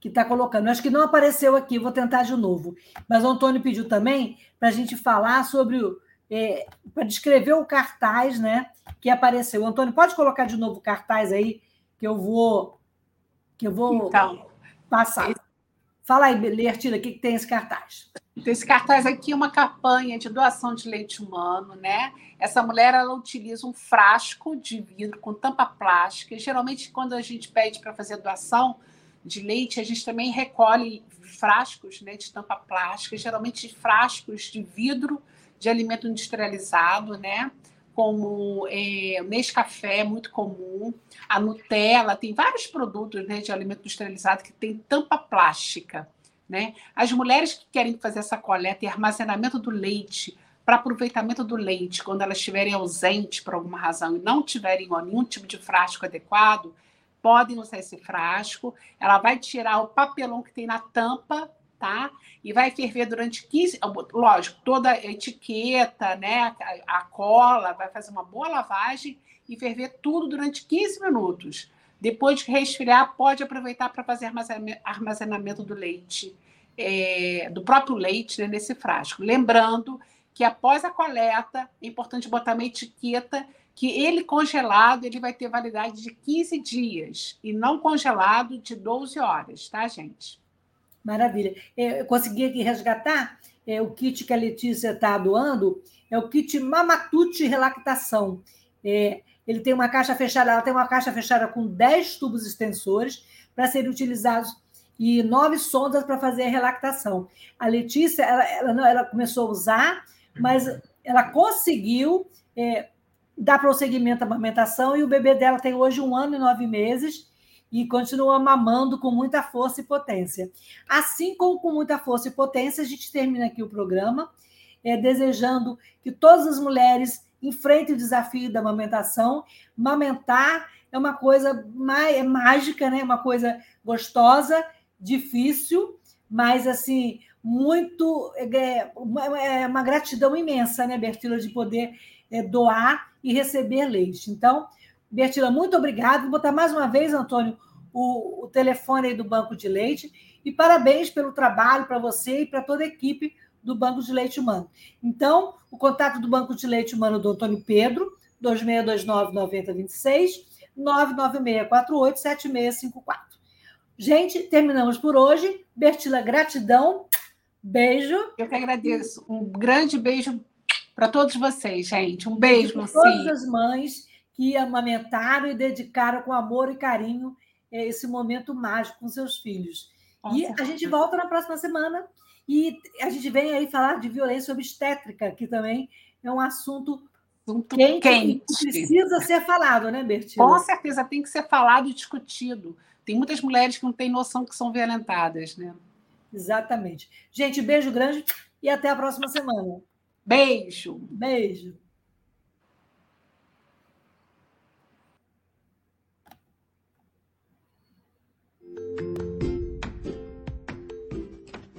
que tá colocando. Eu acho que não apareceu aqui, vou tentar de novo. Mas o Antônio pediu também para a gente falar sobre o. É, para descrever o cartaz né, que apareceu. Antônio, pode colocar de novo o cartaz aí, que eu vou que eu vou então, passar. Fala aí, Lertila, o que, que tem esse cartaz? Então, esse cartaz aqui é uma campanha de doação de leite humano, né? Essa mulher ela utiliza um frasco de vidro com tampa plástica. Geralmente, quando a gente pede para fazer doação de leite, a gente também recolhe frascos né, de tampa plástica, geralmente frascos de vidro de alimento industrializado, né? Como é, o Nescafé, muito comum, a Nutella, tem vários produtos né, de alimento industrializado que tem tampa plástica. Né? As mulheres que querem fazer essa coleta e armazenamento do leite para aproveitamento do leite, quando elas estiverem ausentes por alguma razão e não tiverem nenhum tipo de frasco adequado, podem usar esse frasco. Ela vai tirar o papelão que tem na tampa, tá? E vai ferver durante 15, lógico, toda a etiqueta, né, a, cola, vai fazer uma boa lavagem e ferver tudo durante 15 minutos. Depois de resfriar, pode aproveitar para fazer armazenamento do leite, é, do próprio leite né, nesse frasco. Lembrando que após a coleta, é importante botar uma etiqueta que ele congelado ele vai ter validade de 15 dias e não congelado de 12 horas, tá, gente? Maravilha. É, eu consegui aqui resgatar é, o kit que a Letícia está doando, é o kit Mamatute Relactação. É, ele tem uma caixa fechada, ela tem uma caixa fechada com 10 tubos extensores para serem utilizados e nove sondas para fazer a relactação. A Letícia, ela, ela, ela começou a usar, mas ela conseguiu é, dar prosseguimento à amamentação e o bebê dela tem hoje um ano e nove meses e continua mamando com muita força e potência. Assim como com muita força e potência, a gente termina aqui o programa é, desejando que todas as mulheres enfrente o desafio da amamentação. Mamentar é uma coisa é mágica, né? uma coisa gostosa, difícil, mas assim, muito. É, uma, é uma gratidão imensa, né, Bertila, de poder é, doar e receber leite. Então, Bertila, muito obrigada. Vou botar mais uma vez, Antônio, o, o telefone aí do Banco de Leite. E parabéns pelo trabalho para você e para toda a equipe do Banco de Leite Humano. Então, o contato do Banco de Leite Humano do Antônio Pedro, 2629-9026, 99648-7654. Gente, terminamos por hoje. Bertila, gratidão. Beijo. Eu que agradeço. Um grande beijo para todos vocês, gente. Um beijo, Luci. Todas as mães que amamentaram e dedicaram com amor e carinho eh, esse momento mágico com seus filhos. Com e certeza. a gente volta na próxima semana e a gente vem aí falar de violência obstétrica, que também é um assunto assunto quente, quente. que precisa ser falado, né, Bertila? Com certeza, tem que ser falado e discutido. Tem muitas mulheres que não têm noção que são violentadas, né? Exatamente. Gente, beijo grande e até a próxima semana. Beijo. Beijo.